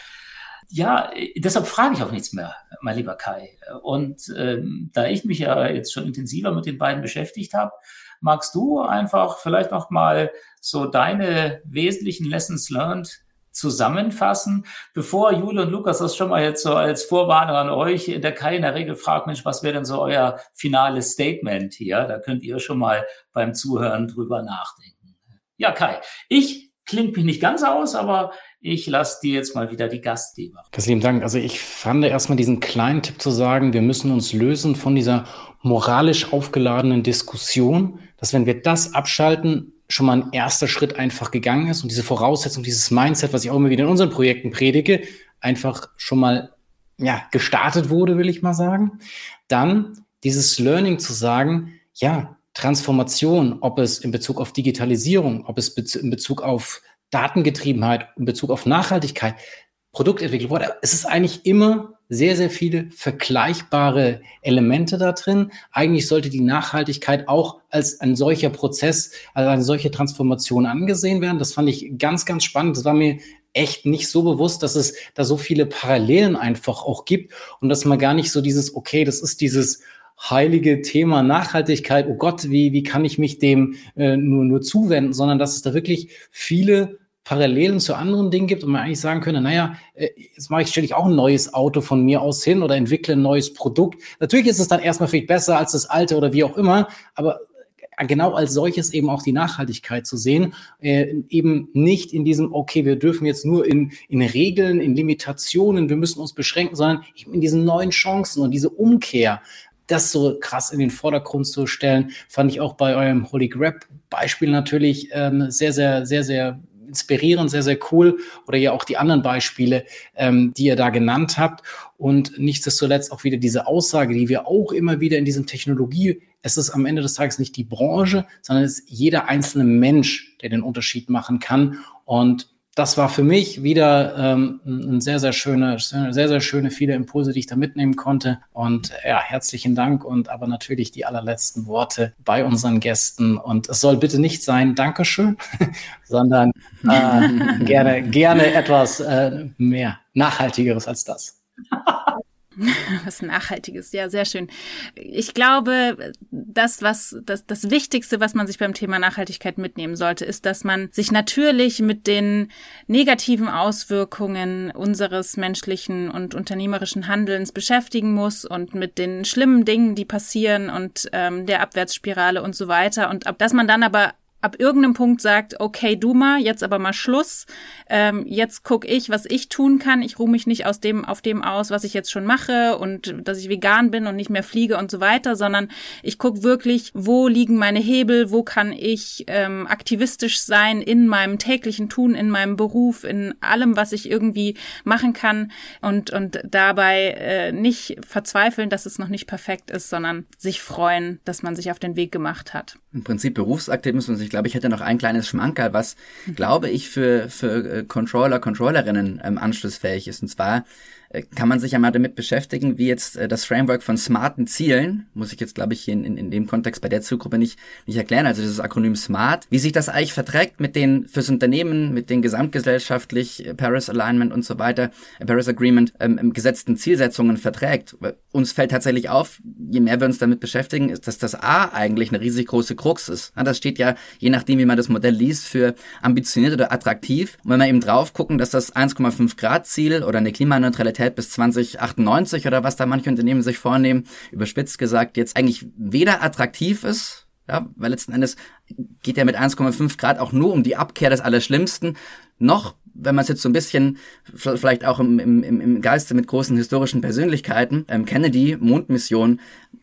Ja, deshalb frage ich auch nichts mehr, mein lieber Kai. Und ähm, da ich mich ja jetzt schon intensiver mit den beiden beschäftigt habe, magst du einfach vielleicht noch mal so deine wesentlichen Lessons learned zusammenfassen, bevor Jule und Lukas das schon mal jetzt so als Vorwarnung an euch, der Kai in der Regel fragt, Mensch, was wäre denn so euer finales Statement hier? Da könnt ihr schon mal beim Zuhören drüber nachdenken. Ja, Kai, ich klingt mich nicht ganz aus, aber ich lasse dir jetzt mal wieder die Gastgeber. Ganz lieben Dank. Also ich fand erstmal diesen kleinen Tipp zu sagen, wir müssen uns lösen von dieser moralisch aufgeladenen Diskussion, dass wenn wir das abschalten, schon mal ein erster Schritt einfach gegangen ist und diese Voraussetzung, dieses Mindset, was ich auch immer wieder in unseren Projekten predige, einfach schon mal ja, gestartet wurde, will ich mal sagen. Dann dieses Learning zu sagen, ja, Transformation, ob es in Bezug auf Digitalisierung, ob es in Bezug auf Datengetriebenheit, in Bezug auf Nachhaltigkeit, Produktentwicklung, es ist eigentlich immer sehr, sehr viele vergleichbare Elemente da drin. Eigentlich sollte die Nachhaltigkeit auch als ein solcher Prozess, als eine solche Transformation angesehen werden. Das fand ich ganz, ganz spannend. Das war mir echt nicht so bewusst, dass es da so viele Parallelen einfach auch gibt und dass man gar nicht so dieses, okay, das ist dieses heilige Thema Nachhaltigkeit, oh Gott, wie, wie kann ich mich dem äh, nur, nur zuwenden, sondern dass es da wirklich viele Parallelen zu anderen Dingen gibt und man eigentlich sagen könnte, naja, äh, jetzt mache ich, stelle ich auch ein neues Auto von mir aus hin oder entwickle ein neues Produkt. Natürlich ist es dann erstmal vielleicht besser als das alte oder wie auch immer, aber genau als solches eben auch die Nachhaltigkeit zu sehen, äh, eben nicht in diesem, okay, wir dürfen jetzt nur in, in Regeln, in Limitationen, wir müssen uns beschränken, sondern eben in diesen neuen Chancen und diese Umkehr das so krass in den Vordergrund zu stellen, fand ich auch bei eurem Holy Grab Beispiel natürlich ähm, sehr, sehr, sehr, sehr inspirierend, sehr, sehr cool. Oder ja auch die anderen Beispiele, ähm, die ihr da genannt habt. Und nichtsdestotrotz auch wieder diese Aussage, die wir auch immer wieder in diesem Technologie, es ist am Ende des Tages nicht die Branche, sondern es ist jeder einzelne Mensch, der den Unterschied machen kann. Und das war für mich wieder ähm, ein sehr, sehr schöne, sehr, sehr schöne, viele Impulse, die ich da mitnehmen konnte. Und ja, herzlichen Dank und aber natürlich die allerletzten Worte bei unseren Gästen. Und es soll bitte nicht sein, Dankeschön, sondern äh, gerne, gerne etwas äh, mehr Nachhaltigeres als das. Was Nachhaltiges, ja, sehr schön. Ich glaube, das, was, das, das Wichtigste, was man sich beim Thema Nachhaltigkeit mitnehmen sollte, ist, dass man sich natürlich mit den negativen Auswirkungen unseres menschlichen und unternehmerischen Handelns beschäftigen muss und mit den schlimmen Dingen, die passieren und ähm, der Abwärtsspirale und so weiter. Und dass man dann aber ab irgendeinem Punkt sagt, okay, du mal, jetzt aber mal Schluss. Ähm, jetzt guck ich, was ich tun kann. Ich ruhe mich nicht aus dem, auf dem aus, was ich jetzt schon mache und dass ich vegan bin und nicht mehr fliege und so weiter, sondern ich guck wirklich, wo liegen meine Hebel, wo kann ich ähm, aktivistisch sein in meinem täglichen Tun, in meinem Beruf, in allem, was ich irgendwie machen kann und, und dabei äh, nicht verzweifeln, dass es noch nicht perfekt ist, sondern sich freuen, dass man sich auf den Weg gemacht hat. Im Prinzip Berufsaktivismus glaube, ich hätte noch ein kleines Schmankerl, was, mhm. glaube ich, für, für äh, Controller, Controllerinnen ähm, anschlussfähig ist. Und zwar kann man sich ja mal damit beschäftigen, wie jetzt äh, das Framework von smarten Zielen, muss ich jetzt, glaube ich, hier in, in, in dem Kontext bei der Zielgruppe nicht, nicht erklären, also dieses Akronym SMART, wie sich das eigentlich verträgt mit den fürs Unternehmen, mit den gesamtgesellschaftlich äh, Paris Alignment und so weiter, Paris Agreement ähm, gesetzten Zielsetzungen verträgt. Uns fällt tatsächlich auf, je mehr wir uns damit beschäftigen, ist, dass das A eigentlich eine riesig große Krux ist. Das steht ja, je nachdem, wie man das Modell liest, für ambitioniert oder attraktiv. Und wenn wir eben drauf gucken, dass das 1,5 Grad Ziel oder eine Klimaneutralität Neutralität bis 2098 oder was da manche Unternehmen sich vornehmen, überspitzt gesagt, jetzt eigentlich weder attraktiv ist, ja, weil letzten Endes geht ja mit 1,5 Grad auch nur um die Abkehr des Allerschlimmsten, noch wenn man es jetzt so ein bisschen vielleicht auch im, im, im Geiste mit großen historischen Persönlichkeiten, ähm, Kennedy, Mondmission,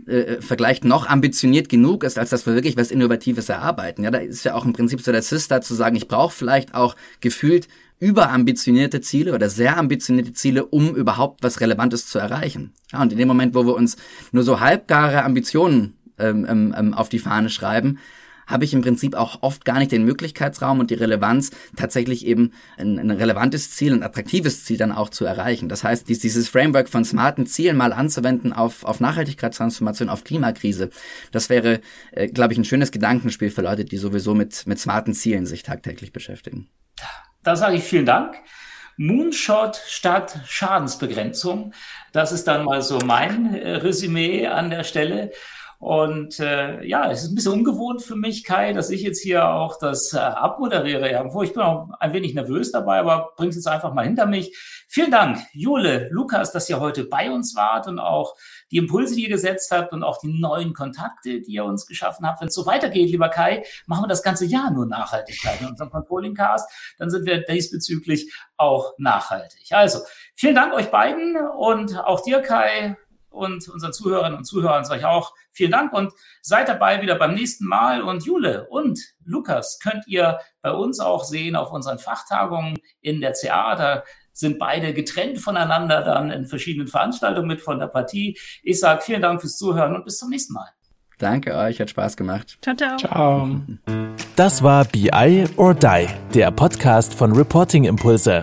äh, vergleicht, noch ambitioniert genug ist, als dass wir wirklich was Innovatives erarbeiten. Ja, da ist ja auch im Prinzip so der Sister zu sagen, ich brauche vielleicht auch gefühlt überambitionierte Ziele oder sehr ambitionierte Ziele, um überhaupt was Relevantes zu erreichen. Ja, und in dem Moment, wo wir uns nur so halbgare Ambitionen ähm, ähm, ähm, auf die Fahne schreiben, habe ich im Prinzip auch oft gar nicht den Möglichkeitsraum und die Relevanz, tatsächlich eben ein, ein relevantes Ziel, ein attraktives Ziel dann auch zu erreichen. Das heißt, dies, dieses Framework von smarten Zielen mal anzuwenden auf, auf Nachhaltigkeitstransformation, auf Klimakrise, das wäre, äh, glaube ich, ein schönes Gedankenspiel für Leute, die sowieso mit, mit smarten Zielen sich tagtäglich beschäftigen. Da sage ich vielen Dank. Moonshot statt Schadensbegrenzung. Das ist dann mal so mein äh, Resümee an der Stelle. Und äh, ja, es ist ein bisschen ungewohnt für mich, Kai, dass ich jetzt hier auch das äh, abmoderiere irgendwo. Ich bin auch ein wenig nervös dabei, aber bringt es jetzt einfach mal hinter mich. Vielen Dank, Jule, Lukas, dass ihr heute bei uns wart und auch die Impulse, die ihr gesetzt habt und auch die neuen Kontakte, die ihr uns geschaffen habt. Wenn es so weitergeht, lieber Kai, machen wir das ganze Jahr nur Nachhaltigkeit in unserem Controlling Cast. Dann sind wir diesbezüglich auch nachhaltig. Also, vielen Dank euch beiden und auch dir, Kai und unseren Zuhörerinnen und Zuhörern sage ich auch vielen Dank und seid dabei wieder beim nächsten Mal. Und Jule und Lukas könnt ihr bei uns auch sehen auf unseren Fachtagungen in der CA. Da sind beide getrennt voneinander dann in verschiedenen Veranstaltungen mit von der Partie. Ich sage vielen Dank fürs Zuhören und bis zum nächsten Mal. Danke euch, hat Spaß gemacht. Ciao, ciao. Ciao. Das war BI or Die, der Podcast von Reporting Impulse.